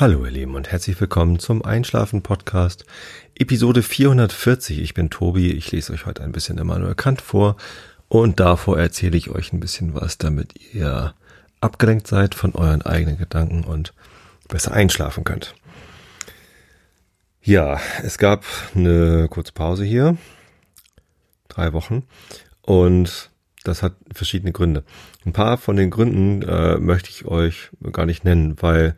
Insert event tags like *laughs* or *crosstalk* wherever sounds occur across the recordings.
Hallo ihr Lieben und herzlich willkommen zum Einschlafen Podcast Episode 440. Ich bin Tobi, ich lese euch heute ein bisschen Immanuel Kant vor und davor erzähle ich euch ein bisschen was, damit ihr abgelenkt seid von euren eigenen Gedanken und besser einschlafen könnt. Ja, es gab eine kurze Pause hier, drei Wochen und das hat verschiedene Gründe. Ein paar von den Gründen äh, möchte ich euch gar nicht nennen, weil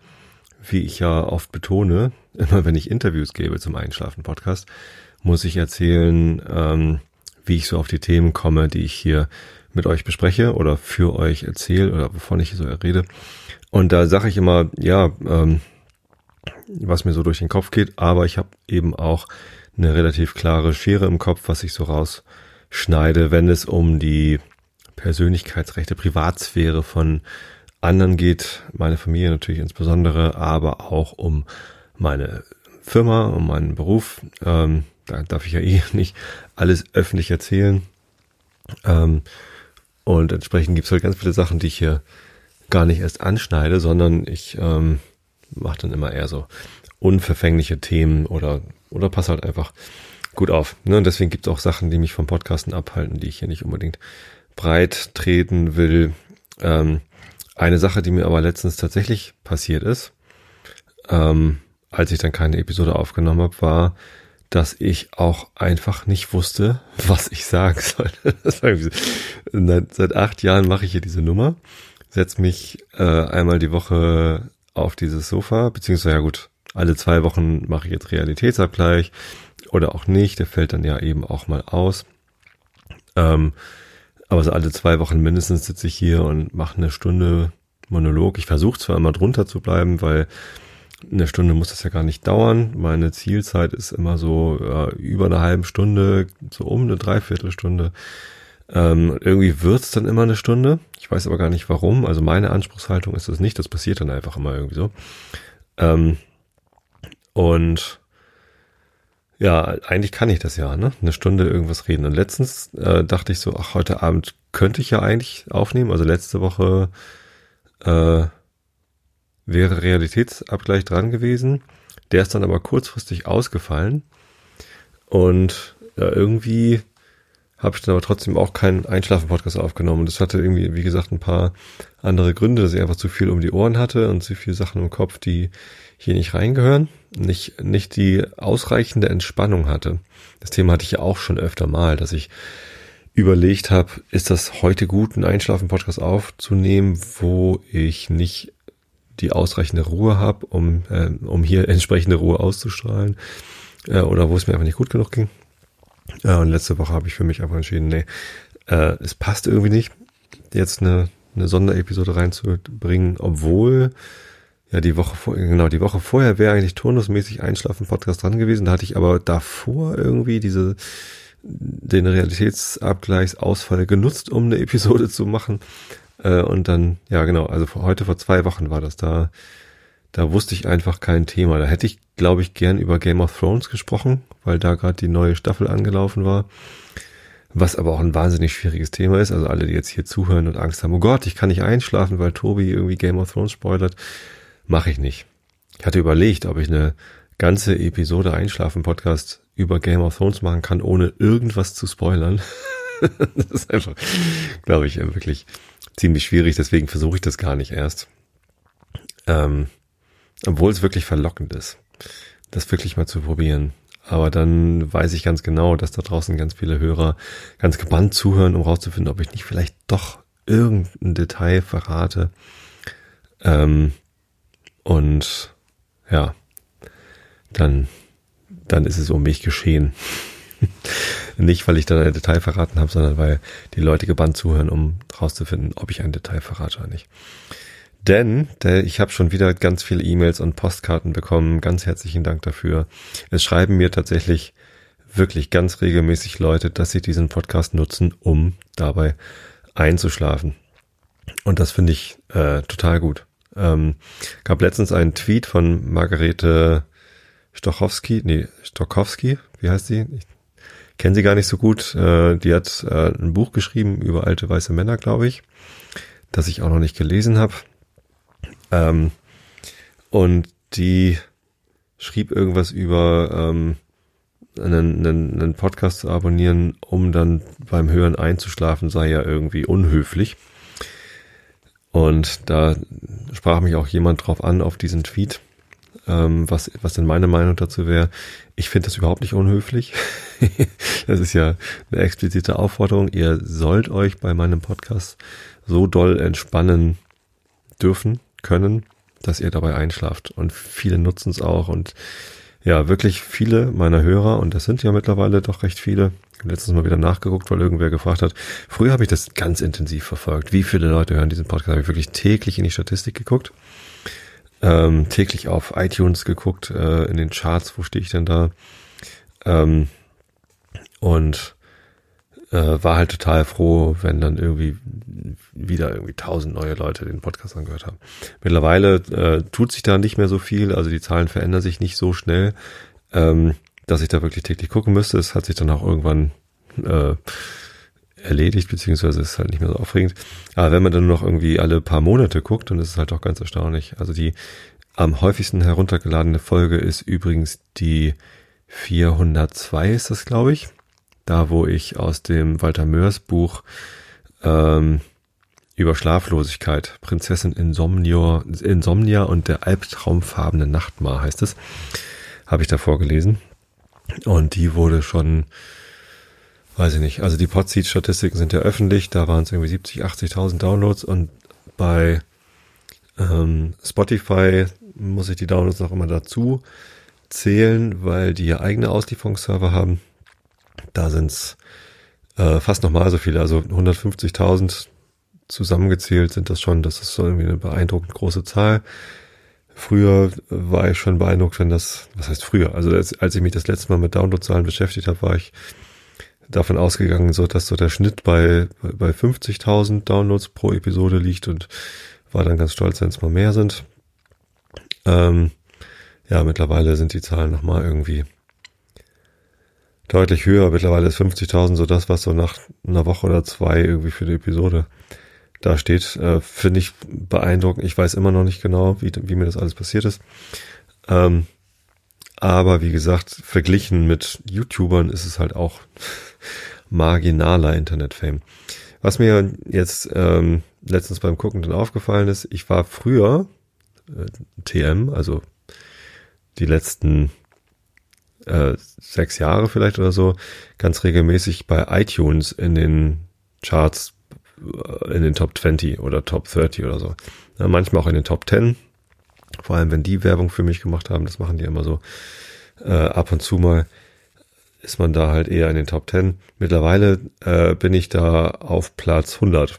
wie ich ja oft betone, *laughs* immer wenn ich Interviews gebe zum Einschlafen-Podcast, muss ich erzählen, ähm, wie ich so auf die Themen komme, die ich hier mit euch bespreche oder für euch erzähle oder wovon ich so rede. Und da sage ich immer, ja, ähm, was mir so durch den Kopf geht, aber ich habe eben auch eine relativ klare Schere im Kopf, was ich so rausschneide, wenn es um die Persönlichkeitsrechte, Privatsphäre von anderen geht, meine Familie natürlich insbesondere, aber auch um meine Firma, um meinen Beruf. Ähm, da darf ich ja eh *laughs* nicht alles öffentlich erzählen. Ähm, und entsprechend gibt es halt ganz viele Sachen, die ich hier gar nicht erst anschneide, sondern ich ähm, mache dann immer eher so unverfängliche Themen oder, oder passe halt einfach gut auf. Ne? Und deswegen gibt es auch Sachen, die mich vom Podcasten abhalten, die ich hier nicht unbedingt breit treten will. Ähm, eine Sache, die mir aber letztens tatsächlich passiert ist, ähm, als ich dann keine Episode aufgenommen habe, war, dass ich auch einfach nicht wusste, *laughs* was ich sagen sollte. *laughs* Seit acht Jahren mache ich hier diese Nummer, setze mich äh, einmal die Woche auf dieses Sofa, beziehungsweise ja gut, alle zwei Wochen mache ich jetzt Realitätsabgleich oder auch nicht, der fällt dann ja eben auch mal aus. Ähm, aber so alle zwei Wochen mindestens sitze ich hier und mache eine Stunde Monolog. Ich versuche zwar immer drunter zu bleiben, weil eine Stunde muss das ja gar nicht dauern. Meine Zielzeit ist immer so äh, über eine halbe Stunde, so um eine Dreiviertelstunde. Ähm, irgendwie wird's dann immer eine Stunde. Ich weiß aber gar nicht warum. Also meine Anspruchshaltung ist das nicht. Das passiert dann einfach immer irgendwie so. Ähm, und ja, eigentlich kann ich das ja, ne? Eine Stunde irgendwas reden. Und letztens äh, dachte ich so, ach, heute Abend könnte ich ja eigentlich aufnehmen. Also letzte Woche äh, wäre Realitätsabgleich dran gewesen. Der ist dann aber kurzfristig ausgefallen. Und ja, irgendwie habe ich dann aber trotzdem auch keinen Einschlafen-Podcast aufgenommen. Und das hatte irgendwie, wie gesagt, ein paar andere Gründe, dass ich einfach zu viel um die Ohren hatte und zu viele Sachen im Kopf, die hier nicht reingehören. Nicht, nicht die ausreichende Entspannung hatte. Das Thema hatte ich ja auch schon öfter mal, dass ich überlegt habe, ist das heute gut, einen Einschlafen-Podcast aufzunehmen, wo ich nicht die ausreichende Ruhe habe, um, äh, um hier *laughs* entsprechende Ruhe auszustrahlen, äh, oder wo es mir einfach nicht gut genug ging. Äh, und letzte Woche habe ich für mich einfach entschieden, nee, äh, es passt irgendwie nicht, jetzt eine, eine Sonderepisode reinzubringen, obwohl ja die Woche vor, genau, die Woche vorher wäre eigentlich turnusmäßig Einschlafen-Podcast dran gewesen. Da hatte ich aber davor irgendwie diese den Realitätsabgleichsausfall genutzt, um eine Episode zu machen. Äh, und dann, ja genau, also heute vor zwei Wochen war das da. Da wusste ich einfach kein Thema. Da hätte ich, glaube ich, gern über Game of Thrones gesprochen, weil da gerade die neue Staffel angelaufen war. Was aber auch ein wahnsinnig schwieriges Thema ist. Also alle, die jetzt hier zuhören und Angst haben, oh Gott, ich kann nicht einschlafen, weil Tobi irgendwie Game of Thrones spoilert, mache ich nicht. Ich hatte überlegt, ob ich eine ganze Episode Einschlafen-Podcast über Game of Thrones machen kann, ohne irgendwas zu spoilern. *laughs* das ist einfach, glaube ich, wirklich ziemlich schwierig. Deswegen versuche ich das gar nicht erst. Ähm, obwohl es wirklich verlockend ist, das wirklich mal zu probieren. Aber dann weiß ich ganz genau, dass da draußen ganz viele Hörer ganz gebannt zuhören, um rauszufinden, ob ich nicht vielleicht doch irgendein Detail verrate. Ähm, und ja, dann dann ist es um mich geschehen. *laughs* Nicht, weil ich da ein Detail verraten habe, sondern weil die Leute gebannt zuhören, um rauszufinden, ob ich ein Detail verrate oder nicht. Denn der, ich habe schon wieder ganz viele E-Mails und Postkarten bekommen. Ganz herzlichen Dank dafür. Es schreiben mir tatsächlich wirklich ganz regelmäßig Leute, dass sie diesen Podcast nutzen, um dabei einzuschlafen. Und das finde ich äh, total gut. Ähm, gab letztens einen Tweet von Margarete Stochowski, nee, Stokowski, wie heißt sie? Ich kenne sie gar nicht so gut. Äh, die hat äh, ein Buch geschrieben über alte weiße Männer, glaube ich, das ich auch noch nicht gelesen habe. Ähm, und die schrieb irgendwas über ähm, einen, einen, einen Podcast zu abonnieren, um dann beim Hören einzuschlafen, sei ja irgendwie unhöflich. Und da sprach mich auch jemand drauf an auf diesen Tweet, ähm, was, was denn meine Meinung dazu wäre. Ich finde das überhaupt nicht unhöflich. *laughs* das ist ja eine explizite Aufforderung. Ihr sollt euch bei meinem Podcast so doll entspannen dürfen, können, dass ihr dabei einschlaft. Und viele nutzen es auch. Und ja, wirklich viele meiner Hörer, und das sind ja mittlerweile doch recht viele, letztens mal wieder nachgeguckt, weil irgendwer gefragt hat. Früher habe ich das ganz intensiv verfolgt. Wie viele Leute hören diesen Podcast? Habe ich wirklich täglich in die Statistik geguckt. Ähm, täglich auf iTunes geguckt, äh, in den Charts, wo stehe ich denn da? Ähm, und äh, war halt total froh, wenn dann irgendwie wieder irgendwie tausend neue Leute den Podcast angehört haben. Mittlerweile äh, tut sich da nicht mehr so viel, also die Zahlen verändern sich nicht so schnell, ähm, dass ich da wirklich täglich gucken müsste. Es hat sich dann auch irgendwann äh, erledigt, beziehungsweise ist halt nicht mehr so aufregend. Aber wenn man dann noch irgendwie alle paar Monate guckt, dann ist es halt auch ganz erstaunlich. Also die am häufigsten heruntergeladene Folge ist übrigens die 402 ist das, glaube ich da wo ich aus dem Walter Mörs Buch ähm, über Schlaflosigkeit, Prinzessin Insomnia, Insomnia und der albtraumfarbene Nachtmar heißt es, habe ich da vorgelesen. Und die wurde schon, weiß ich nicht, also die Podseed-Statistiken sind ja öffentlich, da waren es irgendwie 70, 80.000 Downloads und bei ähm, Spotify muss ich die Downloads noch immer dazu zählen, weil die ja eigene Auslieferungsserver haben. Da sind es äh, fast nochmal so viele, also 150.000 zusammengezählt sind das schon. Das ist so irgendwie eine beeindruckend große Zahl. Früher war ich schon beeindruckt, wenn das, was heißt früher? Also als, als ich mich das letzte Mal mit Downloadzahlen beschäftigt habe, war ich davon ausgegangen, so dass so der Schnitt bei bei 50.000 Downloads pro Episode liegt und war dann ganz stolz, wenn es mal mehr sind. Ähm, ja, mittlerweile sind die Zahlen nochmal irgendwie deutlich höher. Mittlerweile ist 50.000 so das, was so nach einer Woche oder zwei irgendwie für die Episode da steht. Äh, Finde ich beeindruckend. Ich weiß immer noch nicht genau, wie, wie mir das alles passiert ist. Ähm, aber wie gesagt, verglichen mit YouTubern ist es halt auch *laughs* marginaler Internetfame. Was mir jetzt ähm, letztens beim Gucken dann aufgefallen ist, ich war früher äh, TM, also die letzten äh, sechs Jahre vielleicht oder so ganz regelmäßig bei iTunes in den Charts äh, in den Top 20 oder Top 30 oder so. Ja, manchmal auch in den Top 10. Vor allem, wenn die Werbung für mich gemacht haben, das machen die immer so äh, ab und zu mal, ist man da halt eher in den Top 10. Mittlerweile äh, bin ich da auf Platz 100,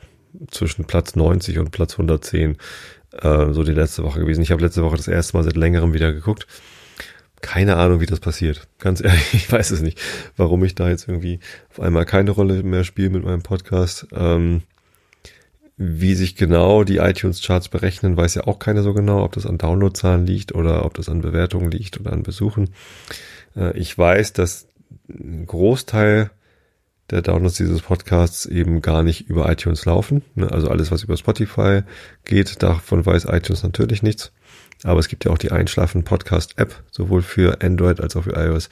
zwischen Platz 90 und Platz 110, äh, so die letzte Woche gewesen. Ich habe letzte Woche das erste Mal seit längerem wieder geguckt keine Ahnung, wie das passiert. Ganz ehrlich, *laughs* ich weiß es nicht, warum ich da jetzt irgendwie auf einmal keine Rolle mehr spiele mit meinem Podcast. Ähm, wie sich genau die iTunes-Charts berechnen, weiß ja auch keiner so genau, ob das an Downloadzahlen liegt oder ob das an Bewertungen liegt oder an Besuchen. Äh, ich weiß, dass ein Großteil der Downloads dieses Podcasts eben gar nicht über iTunes laufen. Ne? Also alles, was über Spotify geht, davon weiß iTunes natürlich nichts. Aber es gibt ja auch die Einschlafen Podcast App, sowohl für Android als auch für iOS.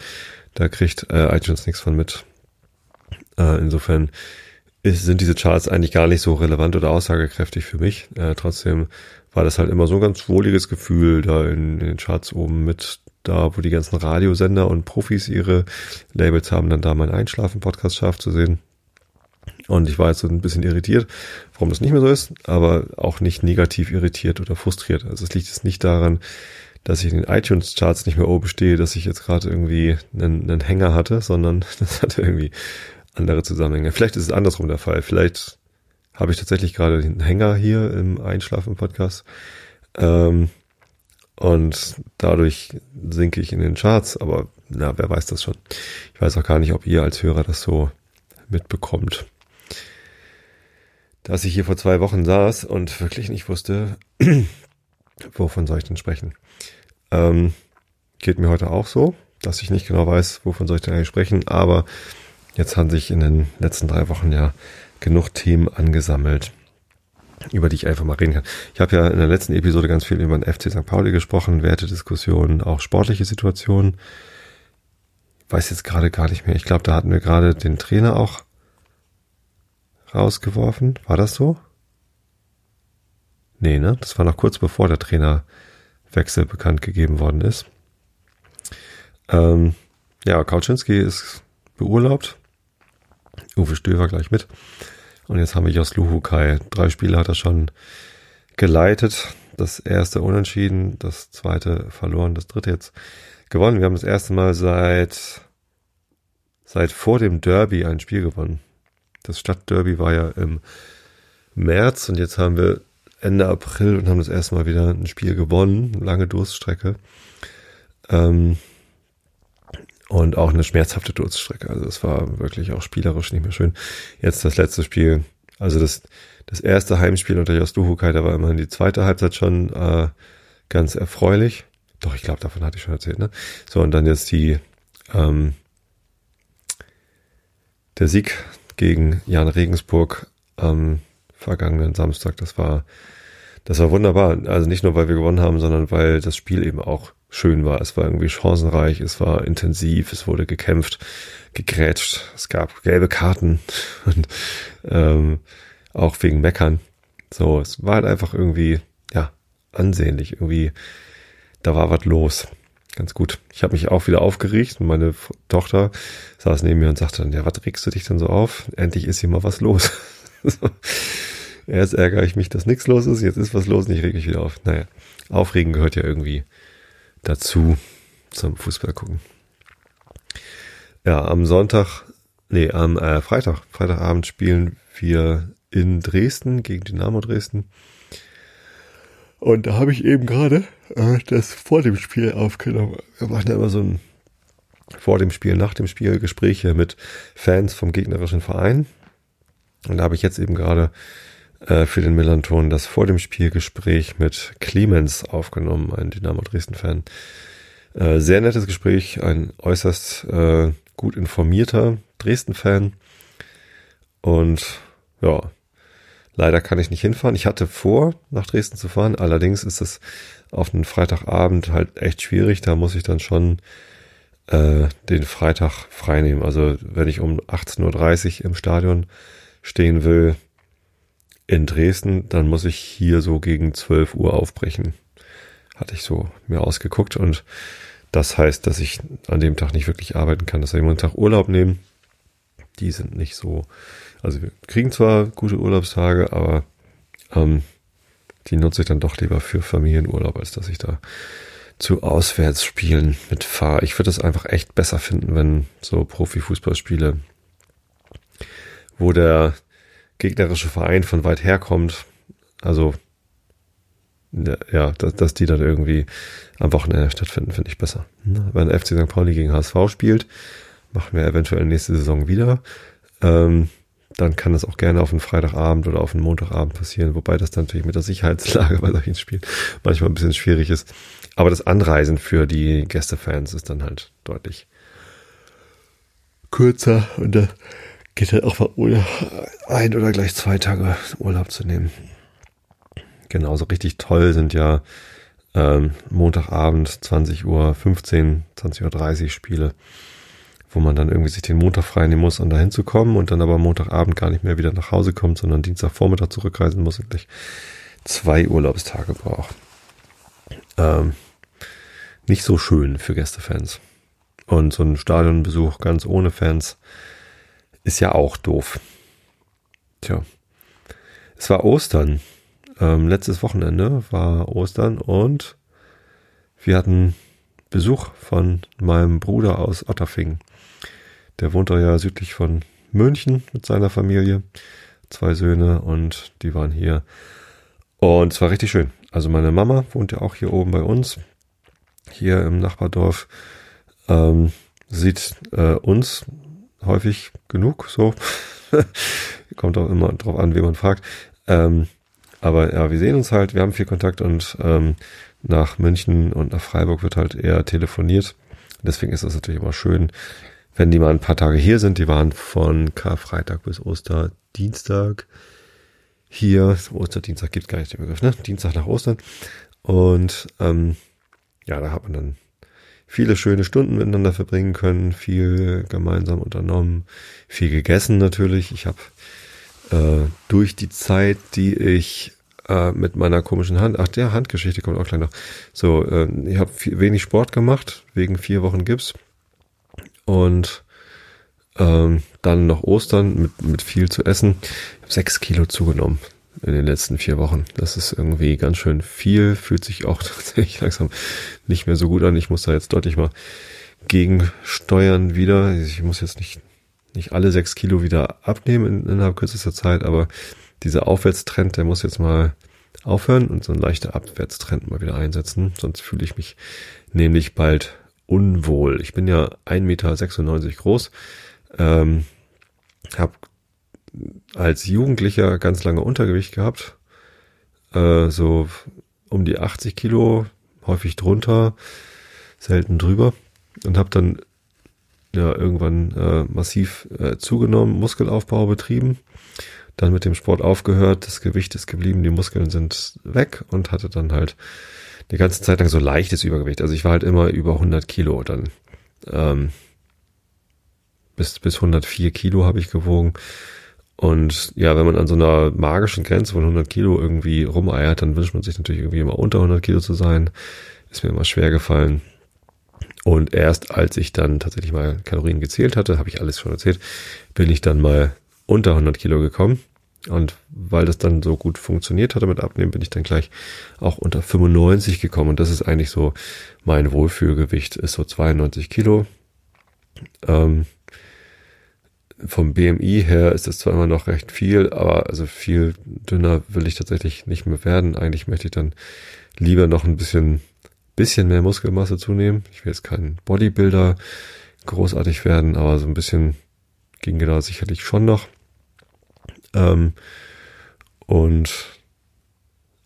Da kriegt äh, iTunes nichts von mit. Äh, insofern ist, sind diese Charts eigentlich gar nicht so relevant oder aussagekräftig für mich. Äh, trotzdem war das halt immer so ein ganz wohliges Gefühl, da in, in den Charts oben mit da, wo die ganzen Radiosender und Profis ihre Labels haben, dann da mein Einschlafen-Podcast scharf zu sehen. Und ich war jetzt so ein bisschen irritiert, warum das nicht mehr so ist, aber auch nicht negativ irritiert oder frustriert. Also es liegt jetzt nicht daran, dass ich in den iTunes-Charts nicht mehr oben stehe, dass ich jetzt gerade irgendwie einen, einen Hänger hatte, sondern *laughs* das hatte irgendwie andere Zusammenhänge. Vielleicht ist es andersrum der Fall. Vielleicht habe ich tatsächlich gerade den Hänger hier im Einschlafen-Podcast. Ähm, und dadurch sinke ich in den Charts, aber na, wer weiß das schon. Ich weiß auch gar nicht, ob ihr als Hörer das so mitbekommt dass ich hier vor zwei Wochen saß und wirklich nicht wusste, *clears throat* wovon soll ich denn sprechen. Ähm, geht mir heute auch so, dass ich nicht genau weiß, wovon soll ich denn eigentlich sprechen, aber jetzt haben sich in den letzten drei Wochen ja genug Themen angesammelt. über die ich einfach mal reden kann. Ich habe ja in der letzten Episode ganz viel über den FC St. Pauli gesprochen, Wertediskussionen, auch sportliche Situationen. Weiß jetzt gerade gar nicht mehr. Ich glaube, da hatten wir gerade den Trainer auch rausgeworfen. War das so? Nee, ne? Das war noch kurz bevor der Trainerwechsel bekannt gegeben worden ist. Ähm, ja, Kauczynski ist beurlaubt. Uwe Stöver gleich mit. Und jetzt haben wir Jos Luhukai. Drei Spiele hat er schon geleitet. Das erste unentschieden, das zweite verloren, das dritte jetzt gewonnen. Wir haben das erste Mal seit, seit vor dem Derby ein Spiel gewonnen. Das Stadtderby war ja im März und jetzt haben wir Ende April und haben das erste Mal wieder ein Spiel gewonnen. Lange Durststrecke. Ähm, und auch eine schmerzhafte Durststrecke. Also es war wirklich auch spielerisch nicht mehr schön. Jetzt das letzte Spiel, also das, das erste Heimspiel unter Jos Duhukai, da war immerhin die zweite Halbzeit schon äh, ganz erfreulich. Doch, ich glaube, davon hatte ich schon erzählt, ne? So, und dann jetzt die ähm, der Sieg gegen Jan Regensburg am vergangenen Samstag, das war das war wunderbar. Also nicht nur, weil wir gewonnen haben, sondern weil das Spiel eben auch schön war. Es war irgendwie chancenreich, es war intensiv, es wurde gekämpft, gegrätscht, es gab gelbe Karten *laughs* und ähm, auch wegen Meckern. So, es war halt einfach irgendwie, ja, ansehnlich. Irgendwie, da war was los. Ganz gut. Ich habe mich auch wieder aufgeregt und meine Tochter saß neben mir und sagte dann, ja, was regst du dich denn so auf? Endlich ist hier mal was los. *laughs* Erst ärgere ich mich, dass nichts los ist, jetzt ist was los und ich reg mich wieder auf. Naja, Aufregen gehört ja irgendwie dazu zum Fußball gucken. Ja, am Sonntag, nee, am äh, Freitag, Freitagabend spielen wir in Dresden gegen Dynamo Dresden. Und da habe ich eben gerade äh, das vor dem Spiel aufgenommen. Wir machen ja immer so ein vor dem Spiel, nach dem Spiel Gespräche mit Fans vom gegnerischen Verein. Und da habe ich jetzt eben gerade äh, für den Millanton das vor dem Spielgespräch mit Clemens aufgenommen, ein Dynamo Dresden-Fan. Äh, sehr nettes Gespräch, ein äußerst äh, gut informierter Dresden-Fan. Und ja, leider kann ich nicht hinfahren. Ich hatte vor, nach Dresden zu fahren. Allerdings ist es auf einen Freitagabend halt echt schwierig. Da muss ich dann schon äh, den Freitag freinehmen. Also wenn ich um 18.30 Uhr im Stadion stehen will, in Dresden, dann muss ich hier so gegen 12 Uhr aufbrechen. Hatte ich so mir ausgeguckt und das heißt, dass ich an dem Tag nicht wirklich arbeiten kann. Das heißt, ich einen Tag Urlaub nehmen. Die sind nicht so, also wir kriegen zwar gute Urlaubstage, aber ähm, die nutze ich dann doch lieber für Familienurlaub, als dass ich da zu Auswärtsspielen mitfahre. Ich würde es einfach echt besser finden, wenn so Profifußballspiele, wo der gegnerische Verein von weit her kommt, also ja, dass, dass die dann irgendwie am Wochenende stattfinden, finde ich besser. Wenn FC St. Pauli gegen HSV spielt, machen wir eventuell nächste Saison wieder. Ähm, dann kann das auch gerne auf einen Freitagabend oder auf einen Montagabend passieren, wobei das dann natürlich mit der Sicherheitslage *laughs* bei solchen Spielen manchmal ein bisschen schwierig ist. Aber das Anreisen für die Gästefans ist dann halt deutlich kürzer und da geht halt auch mal ein oder gleich zwei Tage Urlaub zu nehmen. Genauso richtig toll sind ja ähm, Montagabend 20 Uhr 15, 20 Uhr 30 Spiele, wo man dann irgendwie sich den Montag frei nehmen muss, um da hinzukommen und dann aber Montagabend gar nicht mehr wieder nach Hause kommt, sondern Dienstagvormittag zurückreisen muss und gleich zwei Urlaubstage braucht. Ähm, nicht so schön für Gästefans. Und so ein Stadionbesuch ganz ohne Fans ist ja auch doof. Tja. Es war Ostern. Ähm, letztes Wochenende war Ostern und wir hatten Besuch von meinem Bruder aus Otterfing. Der wohnt da ja südlich von München mit seiner Familie. Zwei Söhne und die waren hier. Und es war richtig schön. Also meine Mama wohnt ja auch hier oben bei uns. Hier im Nachbardorf. Ähm, sieht äh, uns häufig genug, so. *laughs* Kommt auch immer drauf an, wie man fragt. Ähm, aber ja, wir sehen uns halt, wir haben viel Kontakt und ähm, nach München und nach Freiburg wird halt eher telefoniert. Deswegen ist es natürlich immer schön, wenn die mal ein paar Tage hier sind. Die waren von Karfreitag bis Osterdienstag hier, Osterdienstag gibt gar nicht den Begriff, ne? Dienstag nach Ostern. Und ähm, ja, da hat man dann viele schöne Stunden miteinander verbringen können, viel gemeinsam unternommen, viel gegessen natürlich. Ich habe äh, durch die Zeit, die ich äh, mit meiner komischen Hand, ach der Handgeschichte kommt auch gleich noch. So, äh, ich habe wenig Sport gemacht wegen vier Wochen Gips und ähm, dann noch Ostern mit mit viel zu essen. Ich habe sechs Kilo zugenommen in den letzten vier Wochen. Das ist irgendwie ganz schön viel, fühlt sich auch *laughs* tatsächlich langsam nicht mehr so gut an. Ich muss da jetzt deutlich mal gegensteuern wieder. Ich muss jetzt nicht, nicht alle sechs Kilo wieder abnehmen in, innerhalb kürzester Zeit, aber dieser Aufwärtstrend, der muss jetzt mal aufhören und so ein leichter Abwärtstrend mal wieder einsetzen. Sonst fühle ich mich nämlich bald unwohl. Ich bin ja 1,96 Meter groß, ähm, habe als Jugendlicher ganz lange Untergewicht gehabt, äh, so um die 80 Kilo, häufig drunter, selten drüber und habe dann ja irgendwann äh, massiv äh, zugenommen, Muskelaufbau betrieben, dann mit dem Sport aufgehört, das Gewicht ist geblieben, die Muskeln sind weg und hatte dann halt die ganze Zeit lang so leichtes Übergewicht. Also ich war halt immer über 100 Kilo dann. Ähm, bis, bis 104 Kilo habe ich gewogen und ja, wenn man an so einer magischen Grenze von 100 Kilo irgendwie rumeiert, dann wünscht man sich natürlich irgendwie immer unter 100 Kilo zu sein. Ist mir immer schwer gefallen. Und erst als ich dann tatsächlich mal Kalorien gezählt hatte, habe ich alles schon erzählt, bin ich dann mal unter 100 Kilo gekommen. Und weil das dann so gut funktioniert hatte mit Abnehmen, bin ich dann gleich auch unter 95 gekommen. Und das ist eigentlich so mein Wohlfühlgewicht, ist so 92 Kilo. Ähm, vom BMI her ist es zwar immer noch recht viel, aber also viel dünner will ich tatsächlich nicht mehr werden. Eigentlich möchte ich dann lieber noch ein bisschen, bisschen mehr Muskelmasse zunehmen. Ich will jetzt kein Bodybuilder großartig werden, aber so ein bisschen ging da sicherlich schon noch. Ähm, und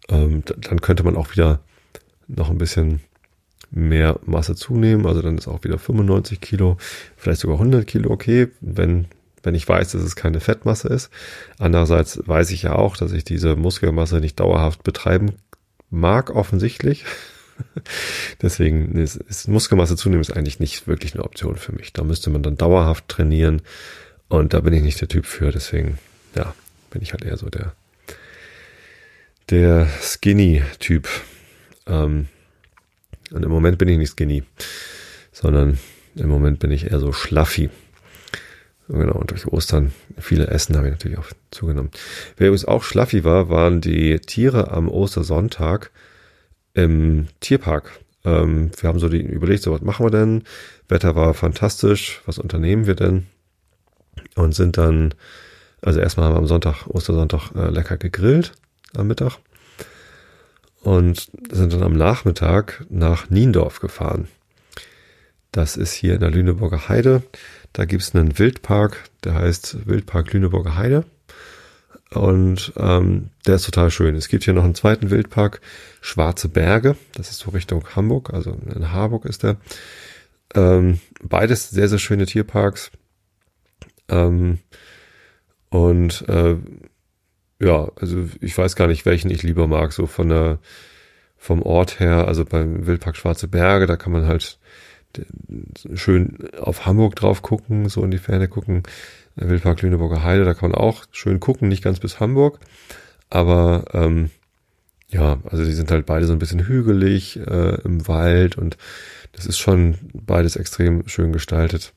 ähm, dann könnte man auch wieder noch ein bisschen mehr Masse zunehmen. Also dann ist auch wieder 95 Kilo, vielleicht sogar 100 Kilo okay, wenn wenn ich weiß, dass es keine Fettmasse ist. Andererseits weiß ich ja auch, dass ich diese Muskelmasse nicht dauerhaft betreiben mag, offensichtlich. *laughs* Deswegen ist, ist Muskelmasse zunehmen ist eigentlich nicht wirklich eine Option für mich. Da müsste man dann dauerhaft trainieren und da bin ich nicht der Typ für. Deswegen, ja, bin ich halt eher so der, der Skinny-Typ. Ähm, und im Moment bin ich nicht Skinny, sondern im Moment bin ich eher so schlaffi. Genau, und durch Ostern viele Essen habe ich natürlich auch zugenommen. Wer übrigens auch schlaffi war, waren die Tiere am Ostersonntag im Tierpark. Ähm, wir haben so die überlegt, so was machen wir denn? Wetter war fantastisch, was unternehmen wir denn? Und sind dann, also erstmal haben wir am Sonntag, Ostersonntag, äh, lecker gegrillt am Mittag. Und sind dann am Nachmittag nach Niendorf gefahren. Das ist hier in der Lüneburger Heide. Da gibt's einen Wildpark, der heißt Wildpark Lüneburger Heide. Und ähm, der ist total schön. Es gibt hier noch einen zweiten Wildpark, Schwarze Berge. Das ist so Richtung Hamburg, also in Harburg ist der. Ähm, beides sehr, sehr schöne Tierparks. Ähm, und äh, ja, also ich weiß gar nicht, welchen ich lieber mag. So von der vom Ort her, also beim Wildpark Schwarze Berge, da kann man halt schön auf Hamburg drauf gucken, so in die Ferne gucken. Wildpark Lüneburger Heide, da kann man auch schön gucken, nicht ganz bis Hamburg. Aber ähm, ja, also die sind halt beide so ein bisschen hügelig äh, im Wald und das ist schon beides extrem schön gestaltet.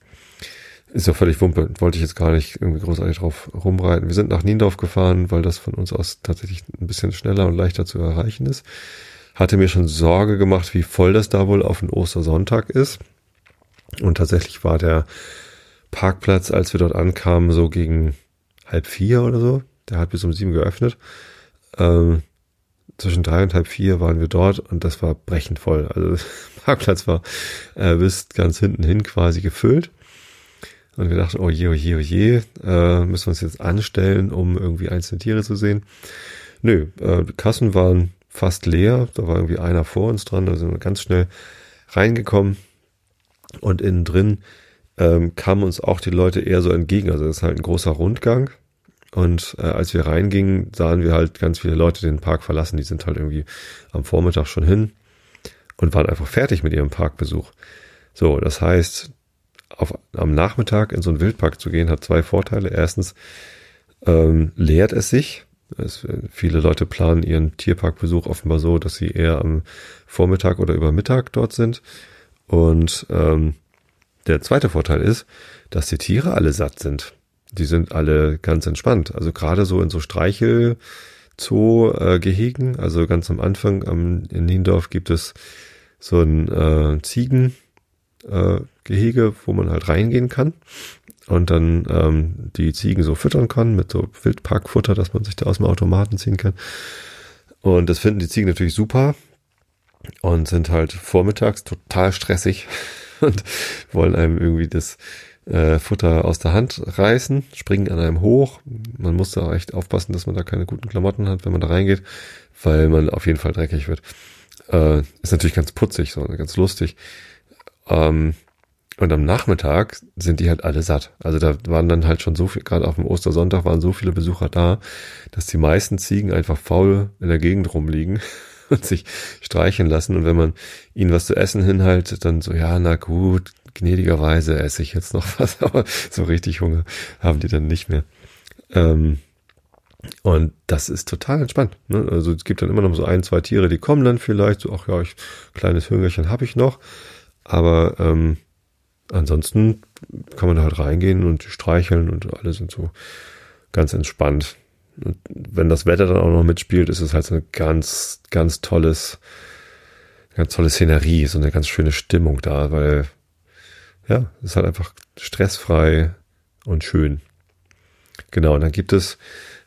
Ist ja völlig Wumpe, wollte ich jetzt gar nicht irgendwie großartig drauf rumreiten. Wir sind nach Niendorf gefahren, weil das von uns aus tatsächlich ein bisschen schneller und leichter zu erreichen ist hatte mir schon Sorge gemacht, wie voll das da wohl auf den Ostersonntag ist. Und tatsächlich war der Parkplatz, als wir dort ankamen, so gegen halb vier oder so. Der hat bis um sieben geöffnet. Ähm, zwischen drei und halb vier waren wir dort und das war brechend voll. Also *laughs* Parkplatz war äh, bis ganz hinten hin quasi gefüllt. Und wir dachten, oh je, oh je, oh je, äh, müssen wir uns jetzt anstellen, um irgendwie einzelne Tiere zu sehen. Nö, äh, Kassen waren fast leer. Da war irgendwie einer vor uns dran, da sind wir ganz schnell reingekommen. Und innen drin ähm, kamen uns auch die Leute eher so entgegen. Also das ist halt ein großer Rundgang. Und äh, als wir reingingen, sahen wir halt ganz viele Leute den Park verlassen. Die sind halt irgendwie am Vormittag schon hin und waren einfach fertig mit ihrem Parkbesuch. So, das heißt, auf, am Nachmittag in so einen Wildpark zu gehen, hat zwei Vorteile. Erstens ähm, lehrt es sich. Es, viele Leute planen ihren Tierparkbesuch offenbar so, dass sie eher am Vormittag oder über Mittag dort sind. Und ähm, der zweite Vorteil ist, dass die Tiere alle satt sind. Die sind alle ganz entspannt. Also gerade so in so Streichel Zoo-Gehegen, also ganz am Anfang am, in Niendorf gibt es so ein äh, Ziegen, äh, Gehege, wo man halt reingehen kann und dann ähm, die Ziegen so füttern kann mit so Wildparkfutter, dass man sich da aus dem Automaten ziehen kann. Und das finden die Ziegen natürlich super und sind halt vormittags total stressig *laughs* und wollen einem irgendwie das äh, Futter aus der Hand reißen, springen an einem hoch. Man muss da echt aufpassen, dass man da keine guten Klamotten hat, wenn man da reingeht, weil man auf jeden Fall dreckig wird. Äh, ist natürlich ganz putzig, so ganz lustig. Ähm, und am Nachmittag sind die halt alle satt. Also da waren dann halt schon so viel, gerade auf dem Ostersonntag waren so viele Besucher da, dass die meisten Ziegen einfach faul in der Gegend rumliegen *laughs* und sich streicheln lassen. Und wenn man ihnen was zu essen hinhaltet, dann so, ja, na gut, gnädigerweise esse ich jetzt noch *laughs* was, aber so richtig Hunger haben die dann nicht mehr. Ähm, und das ist total entspannt. Ne? Also es gibt dann immer noch so ein, zwei Tiere, die kommen dann vielleicht so, ach ja, ich, kleines Hüngerchen habe ich noch. Aber ähm, ansonsten kann man da halt reingehen und streicheln und alle sind so ganz entspannt. Und wenn das Wetter dann auch noch mitspielt, ist es halt so ein ganz, ganz tolles, ganz tolle Szenerie, so eine ganz schöne Stimmung da, weil ja, es ist halt einfach stressfrei und schön. Genau, und dann gibt es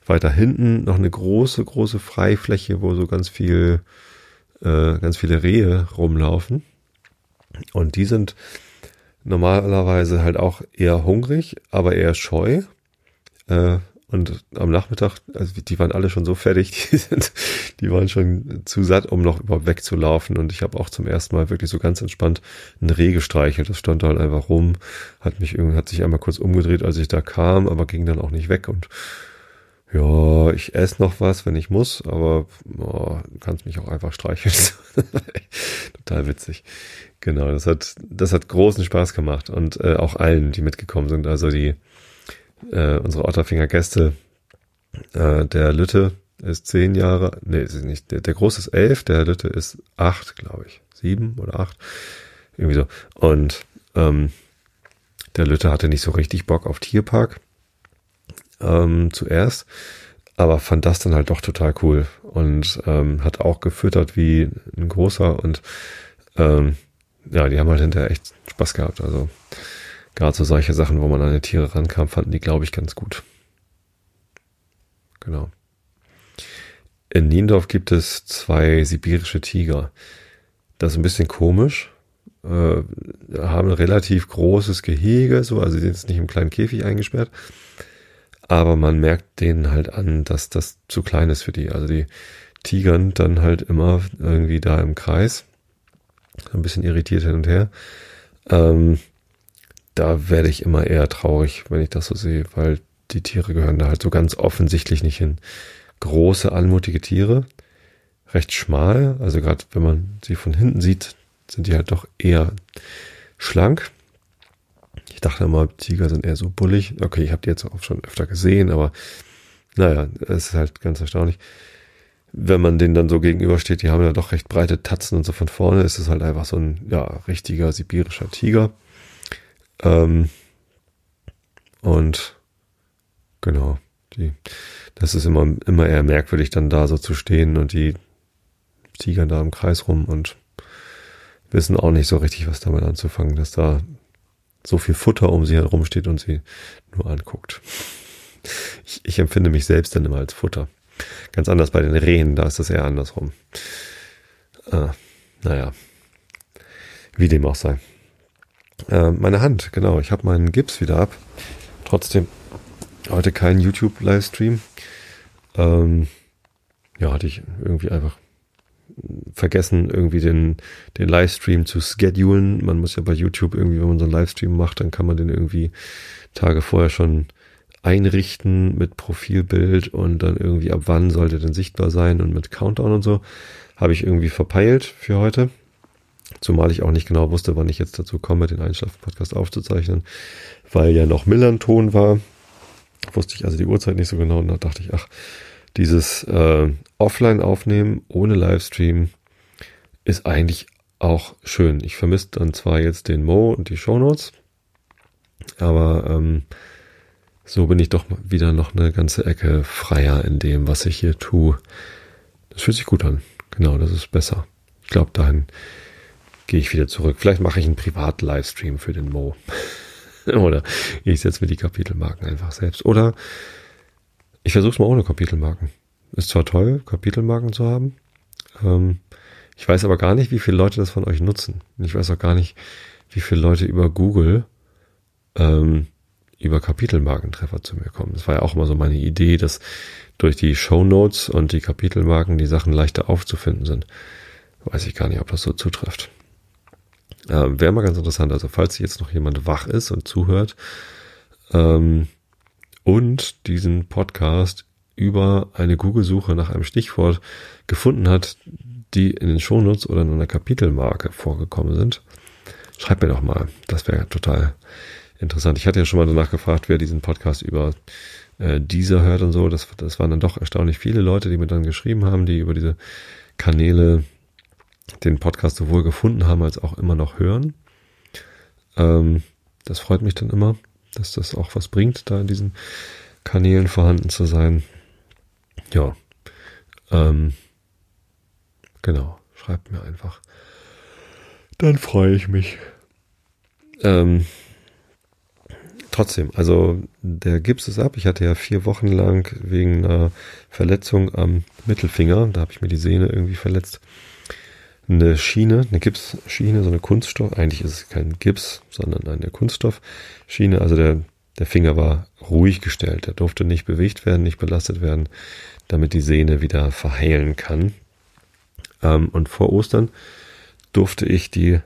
weiter hinten noch eine große, große Freifläche, wo so ganz viel, äh, ganz viele Rehe rumlaufen. Und die sind normalerweise halt auch eher hungrig, aber eher scheu. Äh, und am Nachmittag, also die waren alle schon so fertig, *laughs* die sind, die waren schon zu satt, um noch überhaupt wegzulaufen. Und ich habe auch zum ersten Mal wirklich so ganz entspannt ein Reh gestreichelt. Das stand da halt einfach rum, hat mich irgendwie, hat sich einmal kurz umgedreht, als ich da kam, aber ging dann auch nicht weg. Und ja, ich esse noch was, wenn ich muss, aber oh, kannst mich auch einfach streicheln. *laughs* Total witzig. Genau, das hat, das hat großen Spaß gemacht und äh, auch allen, die mitgekommen sind. Also die, äh, unsere Otterfinger Gäste, äh, der Lütte ist zehn Jahre, nee, ist nicht, der, der Große ist elf, der Lütte ist acht, glaube ich, sieben oder acht, irgendwie so. Und ähm, der Lütte hatte nicht so richtig Bock auf Tierpark ähm, zuerst, aber fand das dann halt doch total cool und ähm, hat auch gefüttert wie ein großer und ähm, ja, die haben halt hinterher echt Spaß gehabt. Also gerade so solche Sachen, wo man an die Tiere rankam, fanden die, glaube ich, ganz gut. Genau. In Niendorf gibt es zwei sibirische Tiger. Das ist ein bisschen komisch. Äh, haben ein relativ großes Gehege, so, also die sind jetzt nicht im kleinen Käfig eingesperrt. Aber man merkt denen halt an, dass das zu klein ist für die. Also die tigern dann halt immer irgendwie da im Kreis. Ein bisschen irritiert hin und her. Ähm, da werde ich immer eher traurig, wenn ich das so sehe, weil die Tiere gehören da halt so ganz offensichtlich nicht hin. Große, anmutige Tiere, recht schmal, also gerade wenn man sie von hinten sieht, sind die halt doch eher schlank. Ich dachte immer, Tiger sind eher so bullig. Okay, ich habe die jetzt auch schon öfter gesehen, aber naja, es ist halt ganz erstaunlich. Wenn man denen dann so gegenübersteht, die haben ja doch recht breite Tatzen und so von vorne ist es halt einfach so ein, ja, richtiger sibirischer Tiger. Ähm, und genau, die, das ist immer, immer eher merkwürdig, dann da so zu stehen und die tigern da im Kreis rum und wissen auch nicht so richtig, was damit anzufangen, dass da so viel Futter um sie herum steht und sie nur anguckt. Ich, ich empfinde mich selbst dann immer als Futter. Ganz anders bei den Rehen, da ist das eher andersrum. Ah, naja, wie dem auch sei. Äh, meine Hand, genau, ich habe meinen Gips wieder ab. Trotzdem heute kein YouTube-Livestream. Ähm, ja, hatte ich irgendwie einfach vergessen, irgendwie den, den Livestream zu schedulen. Man muss ja bei YouTube irgendwie, wenn man so einen Livestream macht, dann kann man den irgendwie Tage vorher schon einrichten mit Profilbild und dann irgendwie ab wann sollte denn sichtbar sein und mit Countdown und so. Habe ich irgendwie verpeilt für heute. Zumal ich auch nicht genau wusste, wann ich jetzt dazu komme, den Einschlafen-Podcast aufzuzeichnen, weil ja noch Millanton war. Wusste ich also die Uhrzeit nicht so genau und da dachte ich, ach, dieses äh, Offline aufnehmen ohne Livestream ist eigentlich auch schön. Ich vermisse dann zwar jetzt den Mo und die Shownotes, aber ähm, so bin ich doch wieder noch eine ganze Ecke freier in dem, was ich hier tue. Das fühlt sich gut an. Genau, das ist besser. Ich glaube, dahin gehe ich wieder zurück. Vielleicht mache ich einen Privat-Livestream für den Mo. *laughs* Oder ich setze mir die Kapitelmarken einfach selbst. Oder ich versuche es mal ohne Kapitelmarken. Ist zwar toll, Kapitelmarken zu haben. Ähm, ich weiß aber gar nicht, wie viele Leute das von euch nutzen. Ich weiß auch gar nicht, wie viele Leute über Google ähm, über Kapitelmarkentreffer zu mir kommen. Das war ja auch immer so meine Idee, dass durch die Show Notes und die Kapitelmarken die Sachen leichter aufzufinden sind. Weiß ich gar nicht, ob das so zutrifft. Ähm, Wäre mal ganz interessant, also falls jetzt noch jemand wach ist und zuhört ähm, und diesen Podcast über eine Google-Suche nach einem Stichwort gefunden hat, die in den Shownotes oder in einer Kapitelmarke vorgekommen sind, schreibt mir doch mal. Das wäre total interessant. Ich hatte ja schon mal danach gefragt, wer diesen Podcast über äh, dieser hört und so. Das, das waren dann doch erstaunlich viele Leute, die mir dann geschrieben haben, die über diese Kanäle den Podcast sowohl gefunden haben als auch immer noch hören. Ähm, das freut mich dann immer, dass das auch was bringt, da in diesen Kanälen vorhanden zu sein. Ja, ähm, genau, schreibt mir einfach. Dann freue ich mich. Ähm, trotzdem, also der Gips ist ab. Ich hatte ja vier Wochen lang wegen einer Verletzung am Mittelfinger, da habe ich mir die Sehne irgendwie verletzt, eine Schiene, eine Gipsschiene, so eine Kunststoff. Eigentlich ist es kein Gips, sondern eine Kunststoffschiene. Also der, der Finger war ruhig gestellt. Der durfte nicht bewegt werden, nicht belastet werden, damit die Sehne wieder verheilen kann. Ähm, und vor Ostern durfte ich die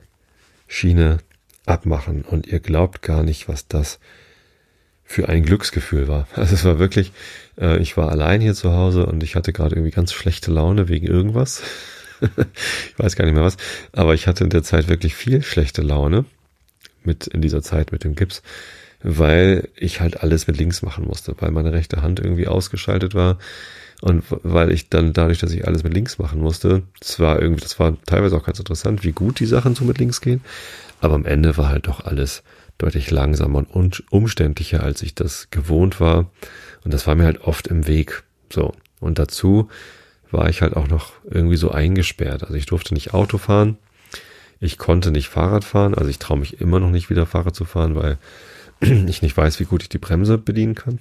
Schiene abmachen. Und ihr glaubt gar nicht, was das für ein Glücksgefühl war. *laughs* Also es war wirklich, äh, ich war allein hier zu Hause und ich hatte gerade irgendwie ganz schlechte Laune wegen irgendwas. *laughs* ich weiß gar nicht mehr was. Aber ich hatte in der Zeit wirklich viel schlechte Laune mit in dieser Zeit mit dem Gips, weil ich halt alles mit links machen musste, weil meine rechte Hand irgendwie ausgeschaltet war und weil ich dann dadurch, dass ich alles mit links machen musste, zwar irgendwie, das war teilweise auch ganz interessant, wie gut die Sachen so mit links gehen, aber am Ende war halt doch alles deutlich langsamer und umständlicher, als ich das gewohnt war. Und das war mir halt oft im Weg. So. Und dazu war ich halt auch noch irgendwie so eingesperrt. Also ich durfte nicht Auto fahren. Ich konnte nicht Fahrrad fahren. Also ich traue mich immer noch nicht wieder Fahrrad zu fahren, weil *clears throat* ich nicht weiß, wie gut ich die Bremse bedienen kann.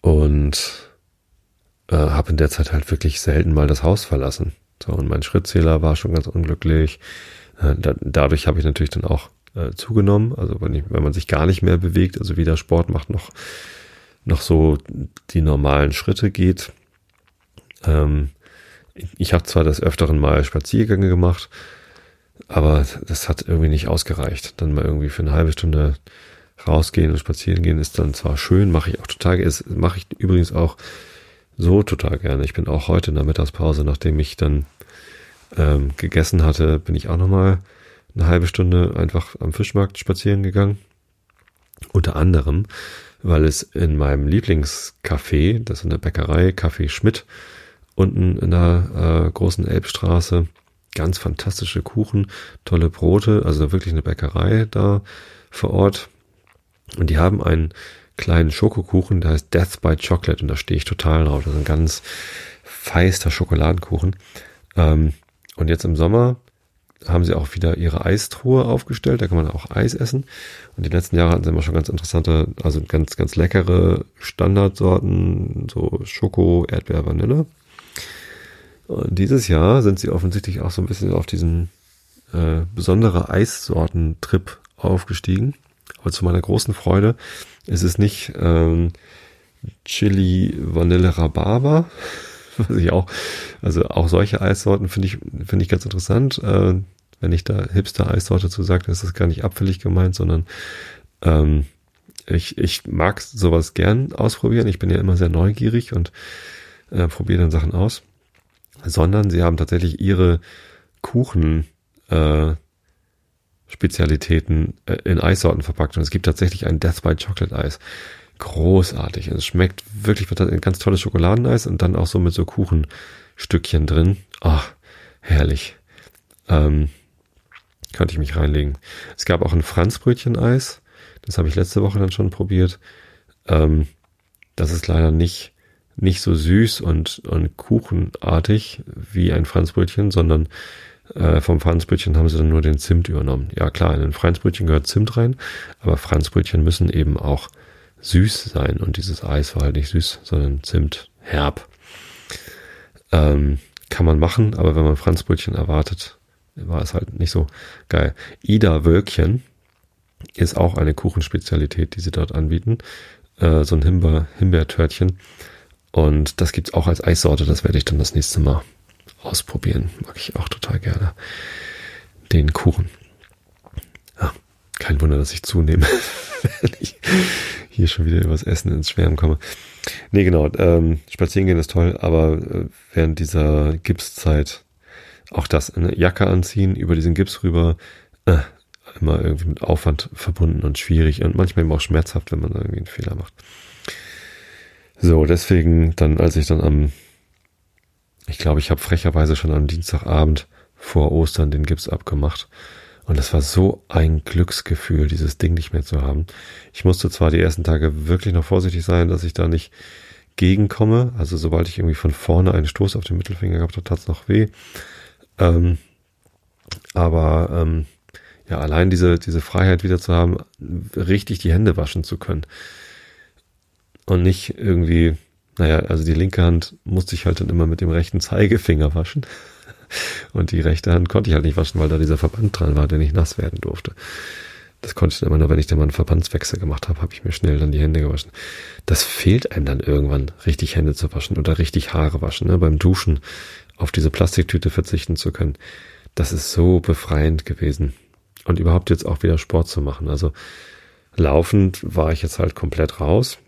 Und äh, habe in der Zeit halt wirklich selten mal das Haus verlassen. So, und mein Schrittzähler war schon ganz unglücklich. Äh, da, dadurch habe ich natürlich dann auch äh, zugenommen. Also wenn, ich, wenn man sich gar nicht mehr bewegt, also weder Sport macht noch, noch so die normalen Schritte geht. Ähm, ich habe zwar das öfteren mal Spaziergänge gemacht, aber das hat irgendwie nicht ausgereicht. Dann mal irgendwie für eine halbe Stunde rausgehen und spazieren gehen ist dann zwar schön, mache ich auch total, mache ich übrigens auch so total gerne. Ich bin auch heute in der Mittagspause, nachdem ich dann ähm, gegessen hatte, bin ich auch nochmal eine halbe Stunde einfach am Fischmarkt spazieren gegangen. Unter anderem, weil es in meinem Lieblingscafé, das ist in der Bäckerei, Café Schmidt, unten in der äh, großen Elbstraße, ganz fantastische Kuchen, tolle Brote, also wirklich eine Bäckerei da vor Ort. Und die haben einen kleinen Schokokuchen, der heißt Death by Chocolate und da stehe ich total drauf. Das ist ein ganz feister Schokoladenkuchen. Ähm, und jetzt im Sommer haben sie auch wieder ihre Eistruhe aufgestellt. Da kann man auch Eis essen. Und die letzten Jahre hatten sie immer schon ganz interessante, also ganz, ganz leckere Standardsorten, so Schoko, Erdbeer, Vanille. Und dieses Jahr sind sie offensichtlich auch so ein bisschen auf diesen äh, besondere Eissorten-Trip aufgestiegen. Aber zu meiner großen Freude ist es nicht ähm, Chili Vanille Rhabarber, *laughs* was ich auch, also auch solche Eissorten finde ich, finde ich ganz interessant. Äh, wenn ich da Hipster-Eissorte zu sage, ist das gar nicht abfällig gemeint, sondern ähm, ich, ich mag sowas gern ausprobieren. Ich bin ja immer sehr neugierig und äh, probiere dann Sachen aus. Sondern sie haben tatsächlich ihre Kuchen äh, Spezialitäten äh, in Eissorten verpackt. Und es gibt tatsächlich ein Death by Chocolate Eis. Großartig. Es schmeckt wirklich ein ganz tolles Schokoladeneis und dann auch so mit so Kuchenstückchen drin. Ach, herrlich. Ähm, könnte ich mich reinlegen. Es gab auch ein Franzbrötchen-Eis. Das habe ich letzte Woche dann schon probiert. Ähm, das ist leider nicht, nicht so süß und, und kuchenartig wie ein Franzbrötchen, sondern äh, vom Franzbrötchen haben sie dann nur den Zimt übernommen. Ja klar, in ein Franzbrötchen gehört Zimt rein, aber Franzbrötchen müssen eben auch süß sein und dieses Eis war halt nicht süß, sondern Zimt herb. Ähm, kann man machen, aber wenn man Franzbrötchen erwartet, war es halt nicht so geil. Ida Wölkchen ist auch eine Kuchenspezialität, die sie dort anbieten. Äh, so ein Himbeer, Himbeertörtchen. Und das gibt's auch als Eissorte. Das werde ich dann das nächste Mal ausprobieren. Mag ich auch total gerne. Den Kuchen. Ja, kein Wunder, dass ich zunehme, *laughs* wenn ich hier schon wieder übers Essen ins Schwärmen komme. Nee, genau. Ähm, spazieren gehen ist toll, aber äh, während dieser Gipszeit auch das, eine Jacke anziehen, über diesen Gips rüber, äh, immer irgendwie mit Aufwand verbunden und schwierig und manchmal eben auch schmerzhaft, wenn man irgendwie einen Fehler macht. So, deswegen dann, als ich dann am, ich glaube, ich habe frecherweise schon am Dienstagabend vor Ostern den Gips abgemacht. Und es war so ein Glücksgefühl, dieses Ding nicht mehr zu haben. Ich musste zwar die ersten Tage wirklich noch vorsichtig sein, dass ich da nicht gegenkomme. Also sobald ich irgendwie von vorne einen Stoß auf den Mittelfinger gehabt habe, tat es noch weh. Ähm, aber ähm, ja, allein diese, diese Freiheit wieder zu haben, richtig die Hände waschen zu können. Und nicht irgendwie, naja, also die linke Hand musste ich halt dann immer mit dem rechten Zeigefinger waschen. *laughs* Und die rechte Hand konnte ich halt nicht waschen, weil da dieser Verband dran war, der nicht nass werden durfte. Das konnte ich dann immer nur, wenn ich dann mal einen Verbandswechsel gemacht habe, habe ich mir schnell dann die Hände gewaschen. Das fehlt einem dann irgendwann, richtig Hände zu waschen oder richtig Haare waschen. Ne? Beim Duschen auf diese Plastiktüte verzichten zu können. Das ist so befreiend gewesen und überhaupt jetzt auch wieder Sport zu machen. Also laufend war ich jetzt halt komplett raus.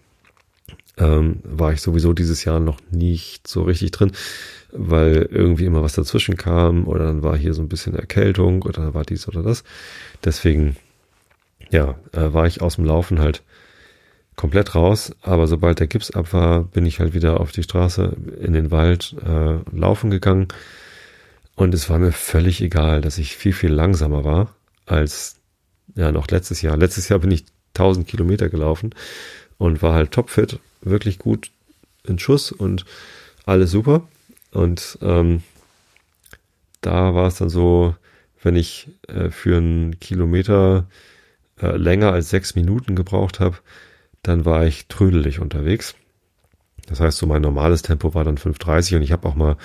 Ähm, war ich sowieso dieses Jahr noch nicht so richtig drin, weil irgendwie immer was dazwischen kam oder dann war hier so ein bisschen Erkältung oder war dies oder das. Deswegen, ja, äh, war ich aus dem Laufen halt komplett raus. Aber sobald der Gips ab war, bin ich halt wieder auf die Straße in den Wald äh, laufen gegangen. Und es war mir völlig egal, dass ich viel, viel langsamer war als ja noch letztes Jahr. Letztes Jahr bin ich 1000 Kilometer gelaufen und war halt topfit, wirklich gut in Schuss und alles super. Und ähm, da war es dann so, wenn ich äh, für einen Kilometer äh, länger als sechs Minuten gebraucht habe, dann war ich trödelig unterwegs. Das heißt, so mein normales Tempo war dann 5,30 und ich habe auch mal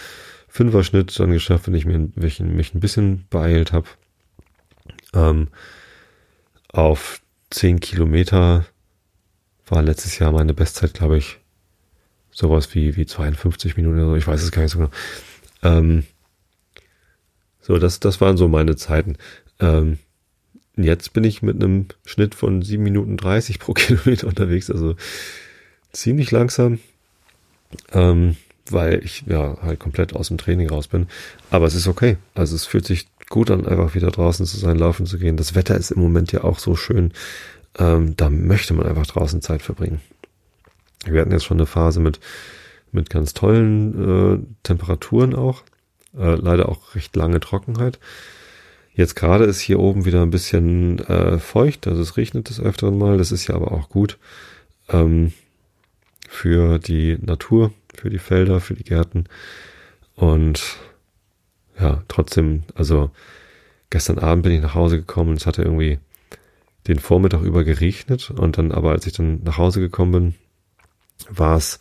Fünfer-Schnitt dann geschafft, wenn ich mich, mich ein bisschen beeilt habe. Ähm, auf 10 Kilometer war letztes Jahr meine Bestzeit, glaube ich, sowas wie, wie 52 Minuten oder so. Ich weiß es gar nicht so genau. Ähm, so, das, das waren so meine Zeiten. Ähm, jetzt bin ich mit einem Schnitt von 7 Minuten 30 pro *laughs* Kilometer unterwegs, also ziemlich langsam, ähm, weil ich ja halt komplett aus dem Training raus bin. Aber es ist okay. Also es fühlt sich gut an, einfach wieder draußen zu sein, laufen zu gehen. Das Wetter ist im Moment ja auch so schön. Ähm, da möchte man einfach draußen Zeit verbringen. Wir hatten jetzt schon eine Phase mit, mit ganz tollen äh, Temperaturen auch. Äh, leider auch recht lange Trockenheit. Jetzt gerade ist hier oben wieder ein bisschen äh, feucht, also es regnet des Öfteren mal. Das ist ja aber auch gut ähm, für die Natur, für die Felder, für die Gärten. Und ja, trotzdem, also gestern Abend bin ich nach Hause gekommen und es hatte irgendwie den Vormittag über geregnet und dann aber als ich dann nach Hause gekommen bin, war es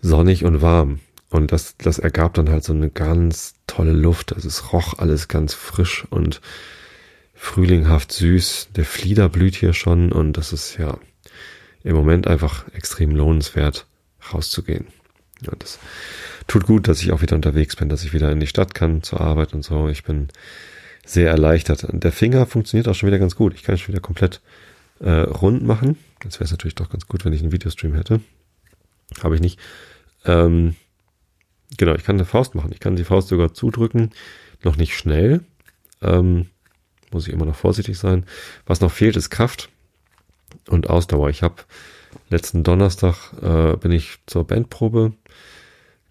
sonnig und warm und das das ergab dann halt so eine ganz tolle Luft, also es roch alles ganz frisch und frühlinghaft süß. Der Flieder blüht hier schon und das ist ja im Moment einfach extrem lohnenswert rauszugehen. Ja, das tut gut, dass ich auch wieder unterwegs bin, dass ich wieder in die Stadt kann zur Arbeit und so. Ich bin sehr erleichtert. Der Finger funktioniert auch schon wieder ganz gut. Ich kann schon wieder komplett äh, rund machen. Jetzt wäre es natürlich doch ganz gut, wenn ich einen Videostream hätte. Habe ich nicht. Ähm, genau, ich kann eine Faust machen. Ich kann die Faust sogar zudrücken. Noch nicht schnell. Ähm, muss ich immer noch vorsichtig sein. Was noch fehlt, ist Kraft und Ausdauer. Ich habe letzten Donnerstag äh, bin ich zur Bandprobe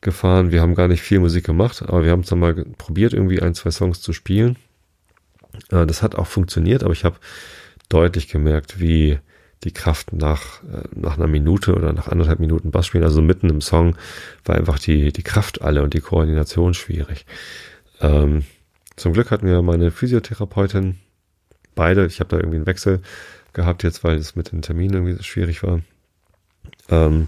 gefahren. Wir haben gar nicht viel Musik gemacht, aber wir haben es dann mal probiert, irgendwie ein, zwei Songs zu spielen. Äh, das hat auch funktioniert, aber ich habe deutlich gemerkt, wie die Kraft nach, äh, nach einer Minute oder nach anderthalb Minuten Bass spielen, also mitten im Song, war einfach die, die Kraft alle und die Koordination schwierig. Ähm, zum Glück hatten wir meine Physiotherapeutin, beide, ich habe da irgendwie einen Wechsel gehabt jetzt, weil es mit den Terminen irgendwie so schwierig war, ähm,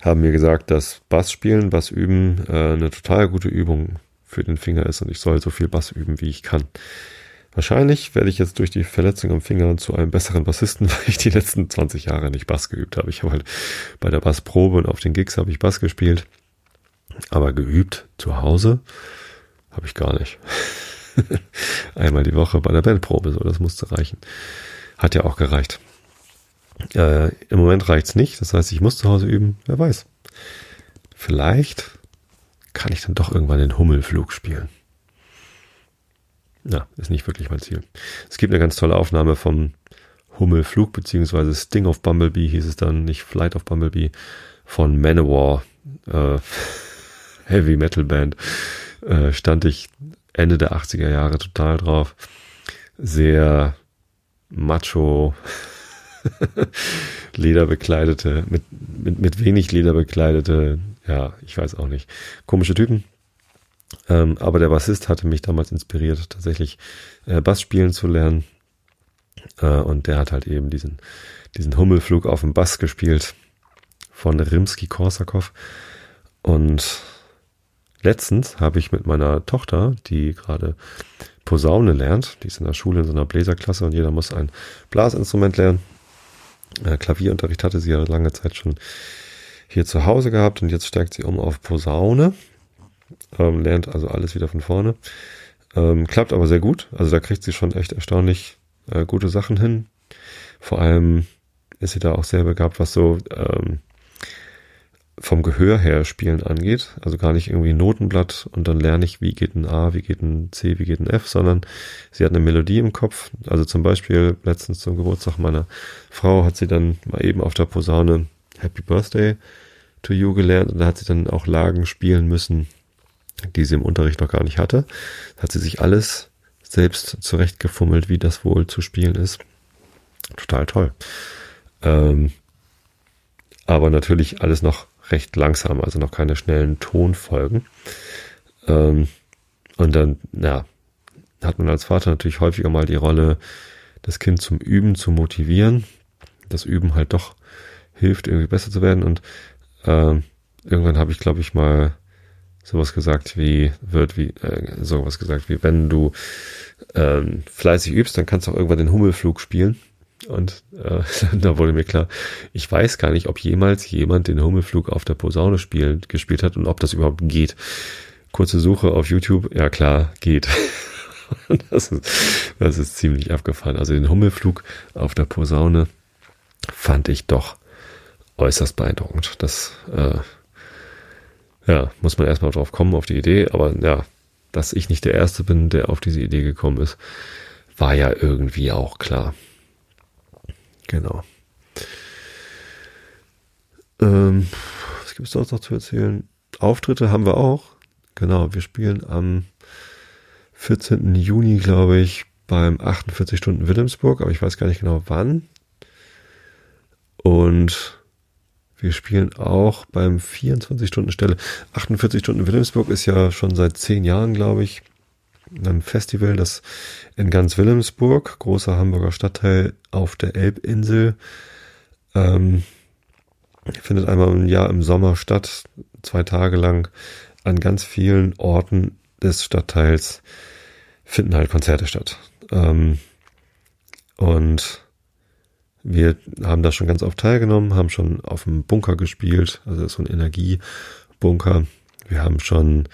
haben mir gesagt, dass Bass spielen, Bass üben äh, eine total gute Übung für den Finger ist und ich soll so viel Bass üben, wie ich kann. Wahrscheinlich werde ich jetzt durch die Verletzung am Finger zu einem besseren Bassisten, *laughs* weil ich die letzten 20 Jahre nicht Bass geübt habe. Ich habe halt bei der Bassprobe und auf den Gigs habe ich Bass gespielt, aber geübt zu Hause habe ich gar nicht. *laughs* Einmal die Woche bei der Bandprobe, so das musste reichen. Hat ja auch gereicht. Äh, Im Moment reicht's nicht, das heißt, ich muss zu Hause üben, wer weiß. Vielleicht kann ich dann doch irgendwann den Hummelflug spielen. Ja, ist nicht wirklich mein Ziel. Es gibt eine ganz tolle Aufnahme vom Hummelflug, beziehungsweise Sting of Bumblebee hieß es dann, nicht Flight of Bumblebee, von Manowar, äh, *laughs* Heavy Metal Band, äh, stand ich Ende der 80er Jahre total drauf. Sehr macho, *laughs* lederbekleidete, mit, mit, mit wenig lederbekleidete, ja, ich weiß auch nicht, komische Typen. Ähm, aber der Bassist hatte mich damals inspiriert, tatsächlich äh, Bass spielen zu lernen. Äh, und der hat halt eben diesen, diesen Hummelflug auf dem Bass gespielt von Rimsky-Korsakov. Und letztens habe ich mit meiner Tochter, die gerade Posaune lernt, die ist in der Schule in so einer Bläserklasse und jeder muss ein Blasinstrument lernen. Äh, Klavierunterricht hatte sie ja lange Zeit schon hier zu Hause gehabt und jetzt steigt sie um auf Posaune ähm, lernt also alles wieder von vorne. Ähm, klappt aber sehr gut. Also da kriegt sie schon echt erstaunlich äh, gute Sachen hin. Vor allem ist sie da auch sehr begabt, was so ähm, vom Gehör her Spielen angeht. Also gar nicht irgendwie Notenblatt und dann lerne ich, wie geht ein A, wie geht ein C, wie geht ein F, sondern sie hat eine Melodie im Kopf. Also zum Beispiel letztens zum Geburtstag meiner Frau hat sie dann mal eben auf der Posaune Happy Birthday to You gelernt und da hat sie dann auch Lagen spielen müssen, die sie im Unterricht noch gar nicht hatte. Hat sie sich alles selbst zurechtgefummelt, wie das wohl zu spielen ist. Total toll. Ähm, aber natürlich alles noch recht langsam, also noch keine schnellen Tonfolgen. Ähm, und dann, ja, hat man als Vater natürlich häufiger mal die Rolle, das Kind zum Üben zu motivieren. Das Üben halt doch hilft, irgendwie besser zu werden. Und äh, irgendwann habe ich, glaube ich, mal sowas gesagt wie, wird wie, äh, sowas gesagt wie, wenn du ähm, fleißig übst, dann kannst du auch irgendwann den Hummelflug spielen. Und äh, *laughs* da wurde mir klar, ich weiß gar nicht, ob jemals jemand den Hummelflug auf der Posaune spielen, gespielt hat und ob das überhaupt geht. Kurze Suche auf YouTube, ja klar, geht. *laughs* das, ist, das ist ziemlich abgefahren. Also den Hummelflug auf der Posaune fand ich doch äußerst beeindruckend. Das äh, ja, muss man erstmal drauf kommen, auf die Idee, aber ja, dass ich nicht der Erste bin, der auf diese Idee gekommen ist, war ja irgendwie auch klar. Genau. Ähm, was gibt es sonst noch zu erzählen? Auftritte haben wir auch. Genau, wir spielen am 14. Juni, glaube ich, beim 48 Stunden Wilhelmsburg, aber ich weiß gar nicht genau wann. Und wir spielen auch beim 24-Stunden-Stelle. 48 Stunden Wilhelmsburg ist ja schon seit zehn Jahren, glaube ich, ein Festival, das in ganz Wilhelmsburg, großer Hamburger Stadtteil auf der Elbinsel, ähm, findet einmal im Jahr im Sommer statt, zwei Tage lang an ganz vielen Orten des Stadtteils finden halt Konzerte statt. Ähm, und wir haben da schon ganz oft teilgenommen, haben schon auf dem Bunker gespielt, also so ein Energiebunker. Wir haben schon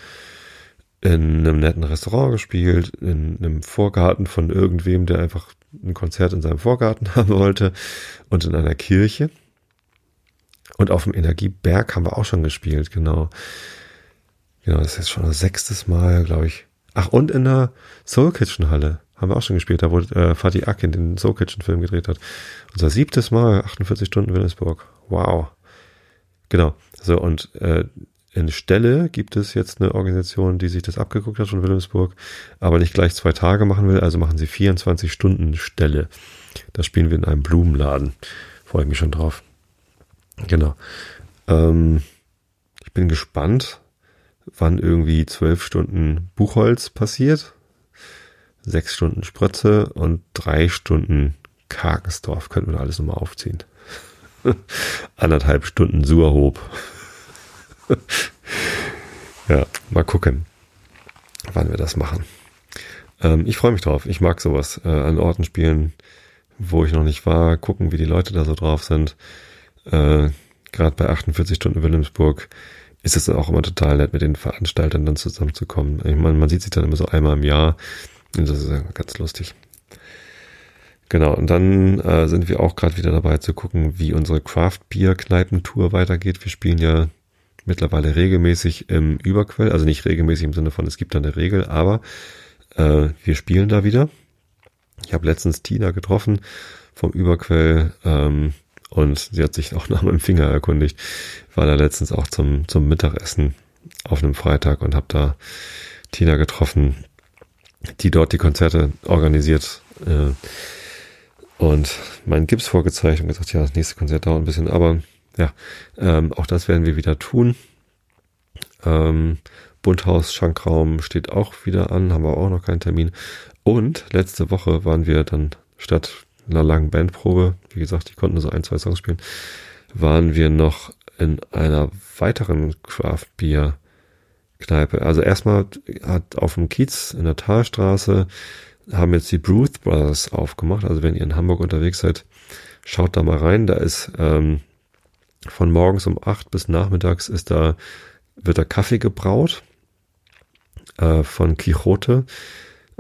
in einem netten Restaurant gespielt, in einem Vorgarten von irgendwem, der einfach ein Konzert in seinem Vorgarten *laughs* haben wollte und in einer Kirche. Und auf dem Energieberg haben wir auch schon gespielt, genau. Genau, das ist jetzt schon das sechstes Mal, glaube ich. Ach, und in der Soul Kitchen Halle haben wir auch schon gespielt, da wo äh, Fatih Akin den Soul Kitchen Film gedreht hat. Unser siebtes Mal, 48 Stunden Wilhelmsburg. Wow. Genau. So, und äh, in Stelle gibt es jetzt eine Organisation, die sich das abgeguckt hat von Wilhelmsburg, aber nicht gleich zwei Tage machen will, also machen sie 24 Stunden Stelle. Da spielen wir in einem Blumenladen. Freue ich mich schon drauf. Genau. Ähm, ich bin gespannt, wann irgendwie zwölf Stunden Buchholz passiert, sechs Stunden Sprötze und drei Stunden Karkensdorf. Könnten wir alles nochmal aufziehen. *laughs* Anderthalb Stunden Suerhob. *laughs* ja, mal gucken, wann wir das machen. Ähm, ich freue mich drauf. Ich mag sowas. Äh, an Orten spielen, wo ich noch nicht war, gucken, wie die Leute da so drauf sind. Äh, Gerade bei 48 Stunden Wilhelmsburg ist es auch immer total nett, mit den Veranstaltern dann zusammenzukommen. Ich meine, man sieht sich dann immer so einmal im Jahr das ist ja ganz lustig. Genau, und dann äh, sind wir auch gerade wieder dabei zu gucken, wie unsere Craft Beer Kneipentour weitergeht. Wir spielen ja mittlerweile regelmäßig im Überquell, also nicht regelmäßig im Sinne von, es gibt da eine Regel, aber äh, wir spielen da wieder. Ich habe letztens Tina getroffen vom Überquell ähm, und sie hat sich *laughs* auch nach meinem Finger erkundigt. War da letztens auch zum, zum Mittagessen auf einem Freitag und habe da Tina getroffen, die dort die Konzerte organisiert. Äh, und meinen Gips vorgezeigt und gesagt, ja, das nächste Konzert dauert ein bisschen, aber ja, ähm, auch das werden wir wieder tun. Ähm, Bunthaus Schankraum steht auch wieder an, haben wir auch noch keinen Termin. Und letzte Woche waren wir dann statt einer langen Bandprobe, wie gesagt, die konnten nur so ein, zwei Songs spielen, waren wir noch in einer weiteren Craft Beer Kneipe. Also erstmal hat auf dem Kiez in der Talstraße haben jetzt die Bruce Brothers aufgemacht. Also wenn ihr in Hamburg unterwegs seid, schaut da mal rein. Da ist ähm, von morgens um acht bis nachmittags ist da, wird da Kaffee gebraut äh, von Quixote,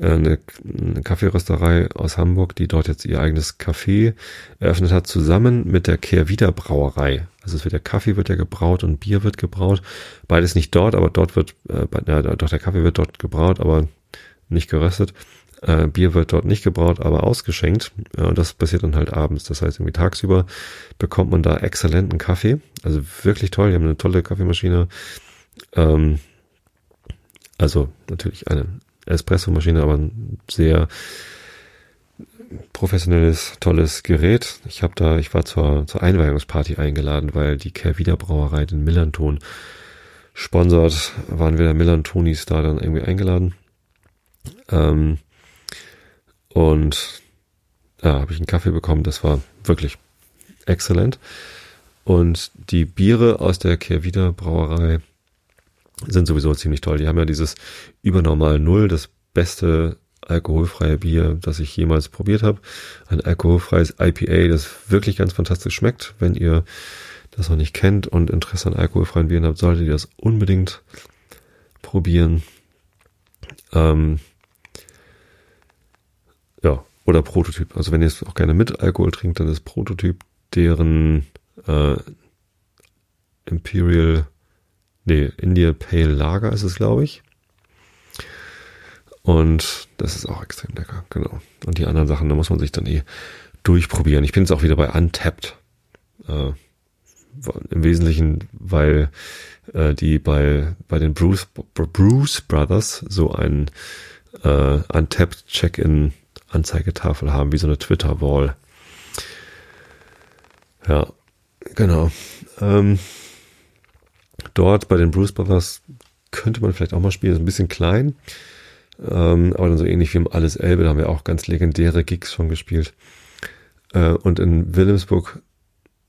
eine, eine Kaffeerösterei aus Hamburg, die dort jetzt ihr eigenes Café eröffnet hat, zusammen mit der Kehrwieder Brauerei. Also es wird der Kaffee wird ja gebraut und Bier wird gebraut. Beides nicht dort, aber dort wird, äh, ja, doch der Kaffee wird dort gebraut, aber nicht geröstet. Äh, Bier wird dort nicht gebraut, aber ausgeschenkt. Äh, und das passiert dann halt abends. Das heißt, irgendwie tagsüber bekommt man da exzellenten Kaffee. Also wirklich toll. Die haben eine tolle Kaffeemaschine. Ähm, also natürlich eine Espresso-Maschine, aber ein sehr professionelles, tolles Gerät. Ich habe da, ich war zur, zur Einweihungsparty eingeladen, weil die Kervida Brauerei den Millanton sponsort, waren wir der Millantonis da dann irgendwie eingeladen. Ähm, und da habe ich einen Kaffee bekommen, das war wirklich exzellent. Und die Biere aus der Kehrwieder Brauerei sind sowieso ziemlich toll. Die haben ja dieses Übernormal Null, das beste alkoholfreie Bier, das ich jemals probiert habe. Ein alkoholfreies IPA, das wirklich ganz fantastisch schmeckt. Wenn ihr das noch nicht kennt und Interesse an alkoholfreien Bieren habt, solltet ihr das unbedingt probieren. Ähm, ja, oder Prototyp. Also wenn ihr es auch gerne mit Alkohol trinkt, dann ist Prototyp deren äh, Imperial, nee, India Pale Lager ist es, glaube ich. Und das ist auch extrem lecker, genau. Und die anderen Sachen, da muss man sich dann eh durchprobieren. Ich bin jetzt auch wieder bei Untapped. Äh, Im Wesentlichen, weil äh, die bei, bei den Bruce, Bruce Brothers so ein äh, Untapped Check-in Anzeigetafel haben, wie so eine Twitter-Wall. Ja, genau. Ähm, dort bei den Bruce Brothers könnte man vielleicht auch mal spielen, ist ein bisschen klein. Ähm, aber dann so ähnlich wie im Alles Elbe, da haben wir auch ganz legendäre Gigs schon gespielt. Äh, und in Wilhelmsburg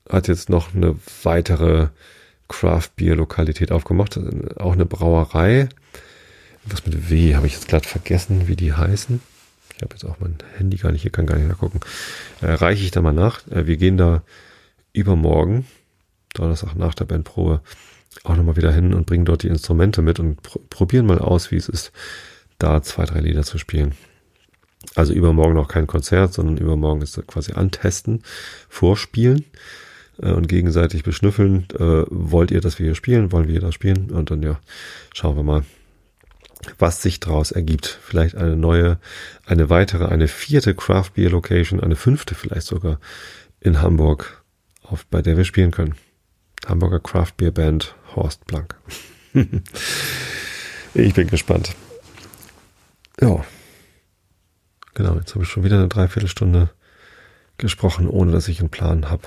hat jetzt noch eine weitere Craft Beer Lokalität aufgemacht, auch eine Brauerei. Was mit W habe ich jetzt gerade vergessen, wie die heißen. Ich habe jetzt auch mein Handy gar nicht, hier kann gar nicht nachgucken. Äh, reiche ich da mal nach. Äh, wir gehen da übermorgen, Donnerstag nach der Bandprobe, auch nochmal wieder hin und bringen dort die Instrumente mit und pr probieren mal aus, wie es ist, da zwei, drei Lieder zu spielen. Also übermorgen noch kein Konzert, sondern übermorgen ist quasi antesten, vorspielen äh, und gegenseitig beschnüffeln. Äh, wollt ihr, dass wir hier spielen? Wollen wir hier da spielen? Und dann ja, schauen wir mal, was sich daraus ergibt. Vielleicht eine neue, eine weitere, eine vierte Craft Beer Location, eine fünfte vielleicht sogar in Hamburg, auf, bei der wir spielen können. Hamburger Craft Beer Band Horst Blank. *laughs* ich bin gespannt. Ja. Genau, jetzt habe ich schon wieder eine Dreiviertelstunde gesprochen, ohne dass ich einen Plan habe,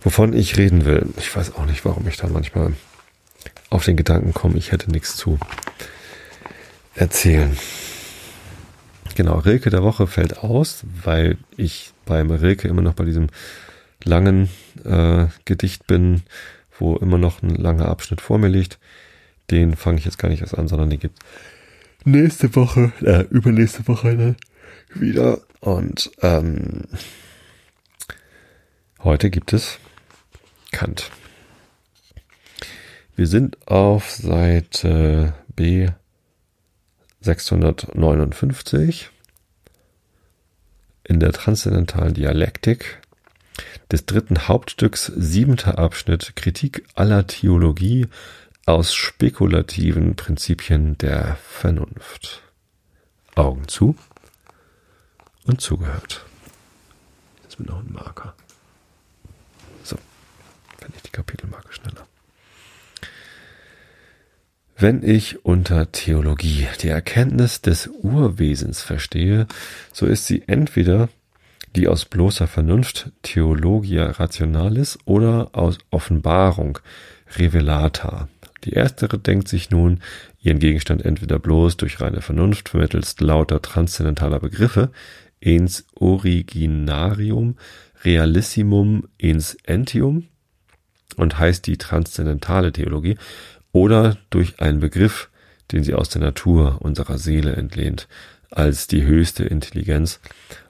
wovon ich reden will. Ich weiß auch nicht, warum ich da manchmal auf den Gedanken komme, ich hätte nichts zu erzählen. Genau, Rilke der Woche fällt aus, weil ich beim Rilke immer noch bei diesem langen äh, Gedicht bin, wo immer noch ein langer Abschnitt vor mir liegt. Den fange ich jetzt gar nicht erst an, sondern den gibt nächste Woche, äh, übernächste Woche dann wieder. Und ähm, heute gibt es Kant. Wir sind auf Seite B 659 in der transzendentalen Dialektik des dritten Hauptstücks siebenter Abschnitt Kritik aller Theologie aus spekulativen Prinzipien der Vernunft. Augen zu und zugehört. Jetzt mit noch ein Marker. So, finde ich die Kapitelmarke schneller. Wenn ich unter Theologie die Erkenntnis des Urwesens verstehe, so ist sie entweder die aus bloßer Vernunft Theologia Rationalis oder aus Offenbarung Revelata. Die erstere denkt sich nun ihren Gegenstand entweder bloß durch reine Vernunft vermittels lauter transzendentaler Begriffe ens originarium realissimum ens entium und heißt die transzendentale Theologie oder durch einen Begriff, den sie aus der Natur unserer Seele entlehnt, als die höchste Intelligenz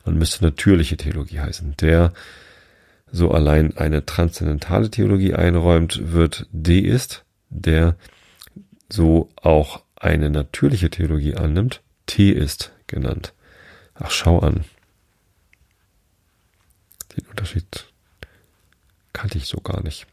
und müsste natürliche Theologie heißen. Der so allein eine transzendentale Theologie einräumt, wird Deist, der so auch eine natürliche Theologie annimmt, Theist genannt. Ach, schau an. Den Unterschied kannte ich so gar nicht.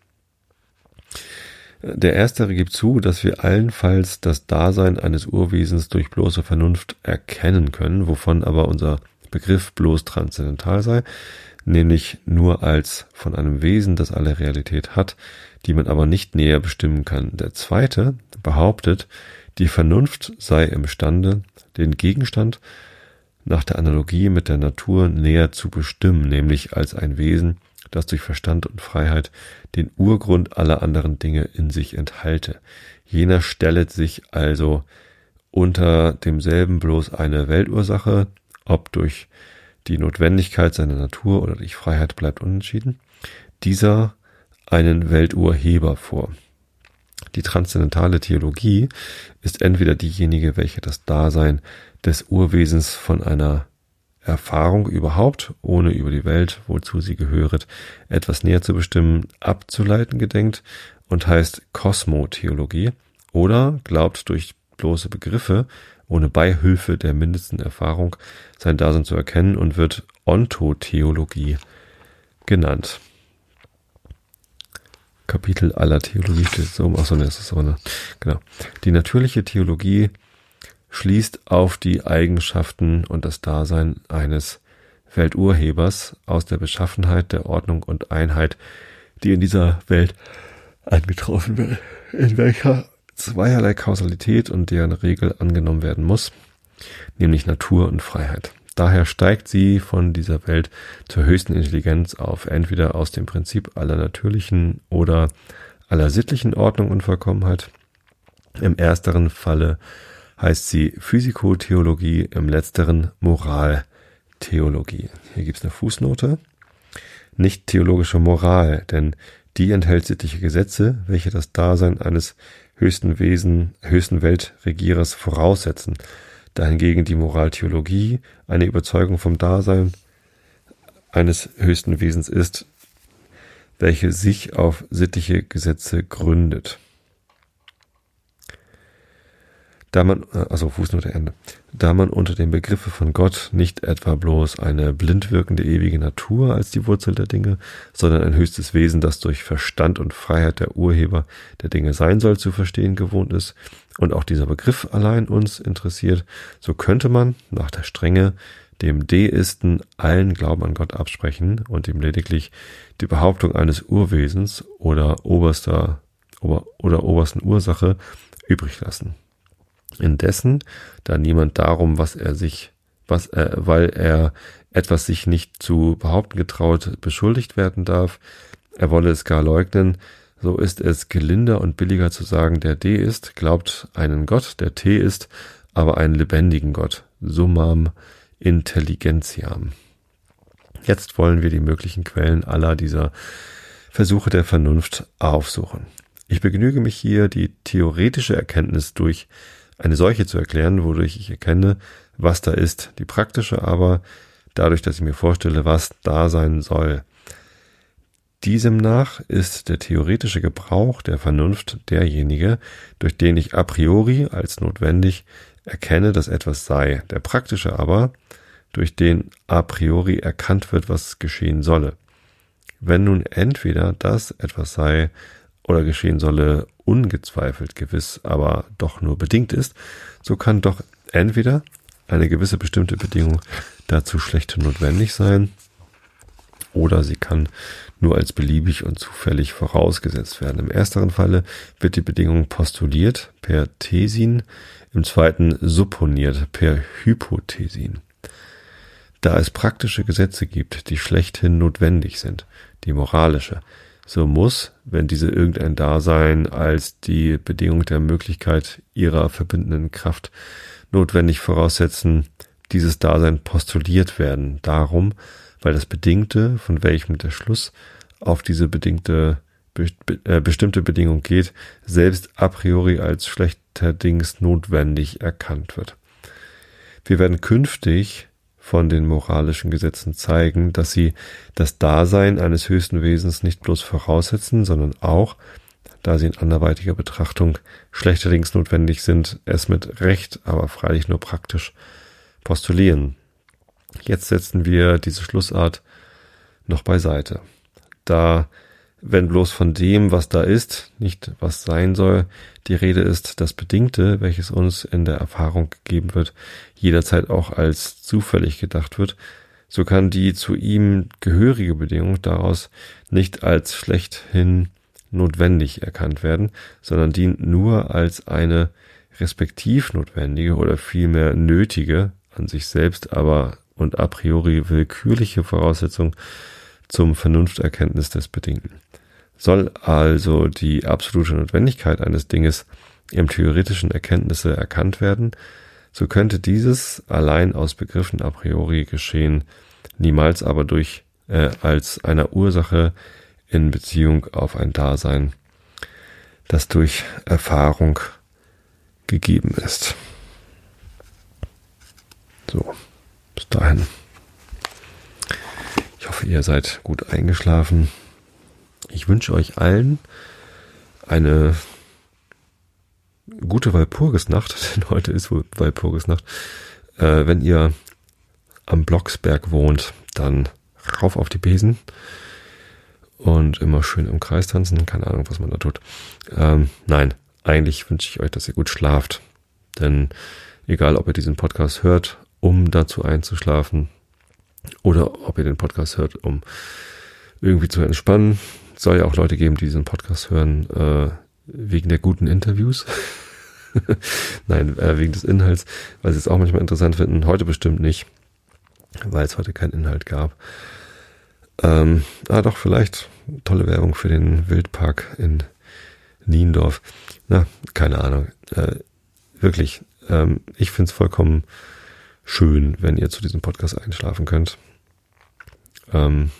Der Erstere gibt zu, dass wir allenfalls das Dasein eines Urwesens durch bloße Vernunft erkennen können, wovon aber unser Begriff bloß transzendental sei, nämlich nur als von einem Wesen, das alle Realität hat, die man aber nicht näher bestimmen kann. Der Zweite behauptet, die Vernunft sei imstande, den Gegenstand nach der Analogie mit der Natur näher zu bestimmen, nämlich als ein Wesen, das durch Verstand und Freiheit den Urgrund aller anderen Dinge in sich enthalte. Jener stellet sich also unter demselben bloß eine Weltursache, ob durch die Notwendigkeit seiner Natur oder durch Freiheit bleibt unentschieden, dieser einen Welturheber vor. Die transzendentale Theologie ist entweder diejenige, welche das Dasein des Urwesens von einer Erfahrung überhaupt, ohne über die Welt, wozu sie gehöret, etwas näher zu bestimmen, abzuleiten gedenkt und heißt Kosmotheologie oder glaubt durch bloße Begriffe, ohne Beihilfe der mindesten Erfahrung, sein Dasein zu erkennen und wird Ontotheologie genannt. Kapitel aller Theologie steht so, ach so, ne, ist so eine, genau. Die natürliche Theologie schließt auf die Eigenschaften und das Dasein eines Welturhebers aus der Beschaffenheit der Ordnung und Einheit, die in dieser Welt angetroffen wird, in welcher zweierlei Kausalität und deren Regel angenommen werden muss, nämlich Natur und Freiheit. Daher steigt sie von dieser Welt zur höchsten Intelligenz auf, entweder aus dem Prinzip aller natürlichen oder aller sittlichen Ordnung und Vollkommenheit. Im ersteren Falle heißt sie Physikotheologie, im letzteren Moraltheologie. Hier gibt's eine Fußnote. Nicht theologische Moral, denn die enthält sittliche Gesetze, welche das Dasein eines höchsten Wesen, höchsten Weltregierers voraussetzen. Dahingegen die Moraltheologie eine Überzeugung vom Dasein eines höchsten Wesens ist, welche sich auf sittliche Gesetze gründet. Da man, also Fußnote Ende, da man unter dem Begriffe von Gott nicht etwa bloß eine blind wirkende ewige Natur als die Wurzel der Dinge, sondern ein höchstes Wesen, das durch Verstand und Freiheit der Urheber der Dinge sein soll, zu verstehen gewohnt ist, und auch dieser Begriff allein uns interessiert, so könnte man nach der Strenge dem Deisten allen Glauben an Gott absprechen und ihm lediglich die Behauptung eines Urwesens oder oberster ober, oder obersten Ursache übrig lassen. Indessen, da niemand darum, was er sich, was er, weil er etwas sich nicht zu behaupten getraut, beschuldigt werden darf, er wolle es gar leugnen, so ist es gelinder und billiger zu sagen, der D ist, glaubt einen Gott, der T ist, aber einen lebendigen Gott, summam intelligentiam. Jetzt wollen wir die möglichen Quellen aller dieser Versuche der Vernunft aufsuchen. Ich begnüge mich hier, die theoretische Erkenntnis durch eine solche zu erklären, wodurch ich erkenne, was da ist, die praktische aber dadurch, dass ich mir vorstelle, was da sein soll. Diesem nach ist der theoretische Gebrauch der Vernunft derjenige, durch den ich a priori als notwendig erkenne, dass etwas sei, der praktische aber, durch den a priori erkannt wird, was geschehen solle. Wenn nun entweder das etwas sei oder geschehen solle, ungezweifelt gewiss, aber doch nur bedingt ist, so kann doch entweder eine gewisse bestimmte Bedingung dazu schlecht notwendig sein, oder sie kann nur als beliebig und zufällig vorausgesetzt werden. Im ersteren Falle wird die Bedingung postuliert per Thesin, im zweiten supponiert per Hypothesin. Da es praktische Gesetze gibt, die schlechthin notwendig sind, die moralische, so muss, wenn diese irgendein Dasein als die Bedingung der Möglichkeit ihrer verbindenden Kraft notwendig voraussetzen, dieses Dasein postuliert werden. Darum, weil das Bedingte, von welchem der Schluss auf diese bedingte äh, bestimmte Bedingung geht, selbst a priori als schlechterdings notwendig erkannt wird. Wir werden künftig von den moralischen Gesetzen zeigen, dass sie das Dasein eines höchsten Wesens nicht bloß voraussetzen, sondern auch, da sie in anderweitiger Betrachtung schlechterdings notwendig sind, es mit Recht, aber freilich nur praktisch postulieren. Jetzt setzen wir diese Schlussart noch beiseite. Da wenn bloß von dem, was da ist, nicht was sein soll, die Rede ist, das Bedingte, welches uns in der Erfahrung gegeben wird, jederzeit auch als zufällig gedacht wird, so kann die zu ihm gehörige Bedingung daraus nicht als schlechthin notwendig erkannt werden, sondern dient nur als eine respektiv notwendige oder vielmehr nötige, an sich selbst aber und a priori willkürliche Voraussetzung zum Vernunfterkenntnis des Bedingten. Soll also die absolute Notwendigkeit eines Dinges im theoretischen Erkenntnisse erkannt werden, so könnte dieses allein aus Begriffen a priori geschehen, niemals aber durch äh, als einer Ursache in Beziehung auf ein Dasein, das durch Erfahrung gegeben ist. So, bis dahin. Ihr seid gut eingeschlafen. Ich wünsche euch allen eine gute Walpurgisnacht, *laughs* denn heute ist wohl Walpurgisnacht. Äh, wenn ihr am Blocksberg wohnt, dann rauf auf die Besen und immer schön im Kreis tanzen. Keine Ahnung, was man da tut. Ähm, nein, eigentlich wünsche ich euch, dass ihr gut schlaft. Denn egal, ob ihr diesen Podcast hört, um dazu einzuschlafen, oder ob ihr den Podcast hört, um irgendwie zu entspannen, soll ja auch Leute geben, die diesen Podcast hören, äh, wegen der guten Interviews. *laughs* Nein, äh, wegen des Inhalts, weil sie es auch manchmal interessant finden. Heute bestimmt nicht, weil es heute keinen Inhalt gab. Ähm, ah, doch, vielleicht tolle Werbung für den Wildpark in Niendorf. Na, keine Ahnung. Äh, wirklich, ähm, ich find's vollkommen schön, wenn ihr zu diesem Podcast einschlafen könnt. Ähm,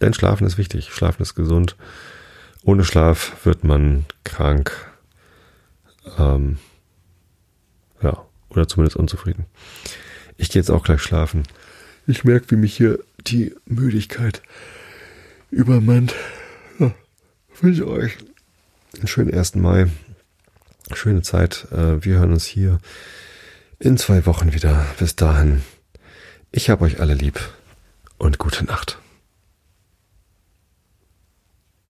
denn Schlafen ist wichtig. Schlafen ist gesund. Ohne Schlaf wird man krank. Ähm, ja, oder zumindest unzufrieden. Ich gehe jetzt auch gleich schlafen. Ich merke, wie mich hier die Müdigkeit übermannt. Ja, wünsche euch einen schönen 1. Mai. schöne Zeit. Äh, wir hören uns hier in zwei Wochen wieder. Bis dahin, ich hab euch alle lieb und gute Nacht.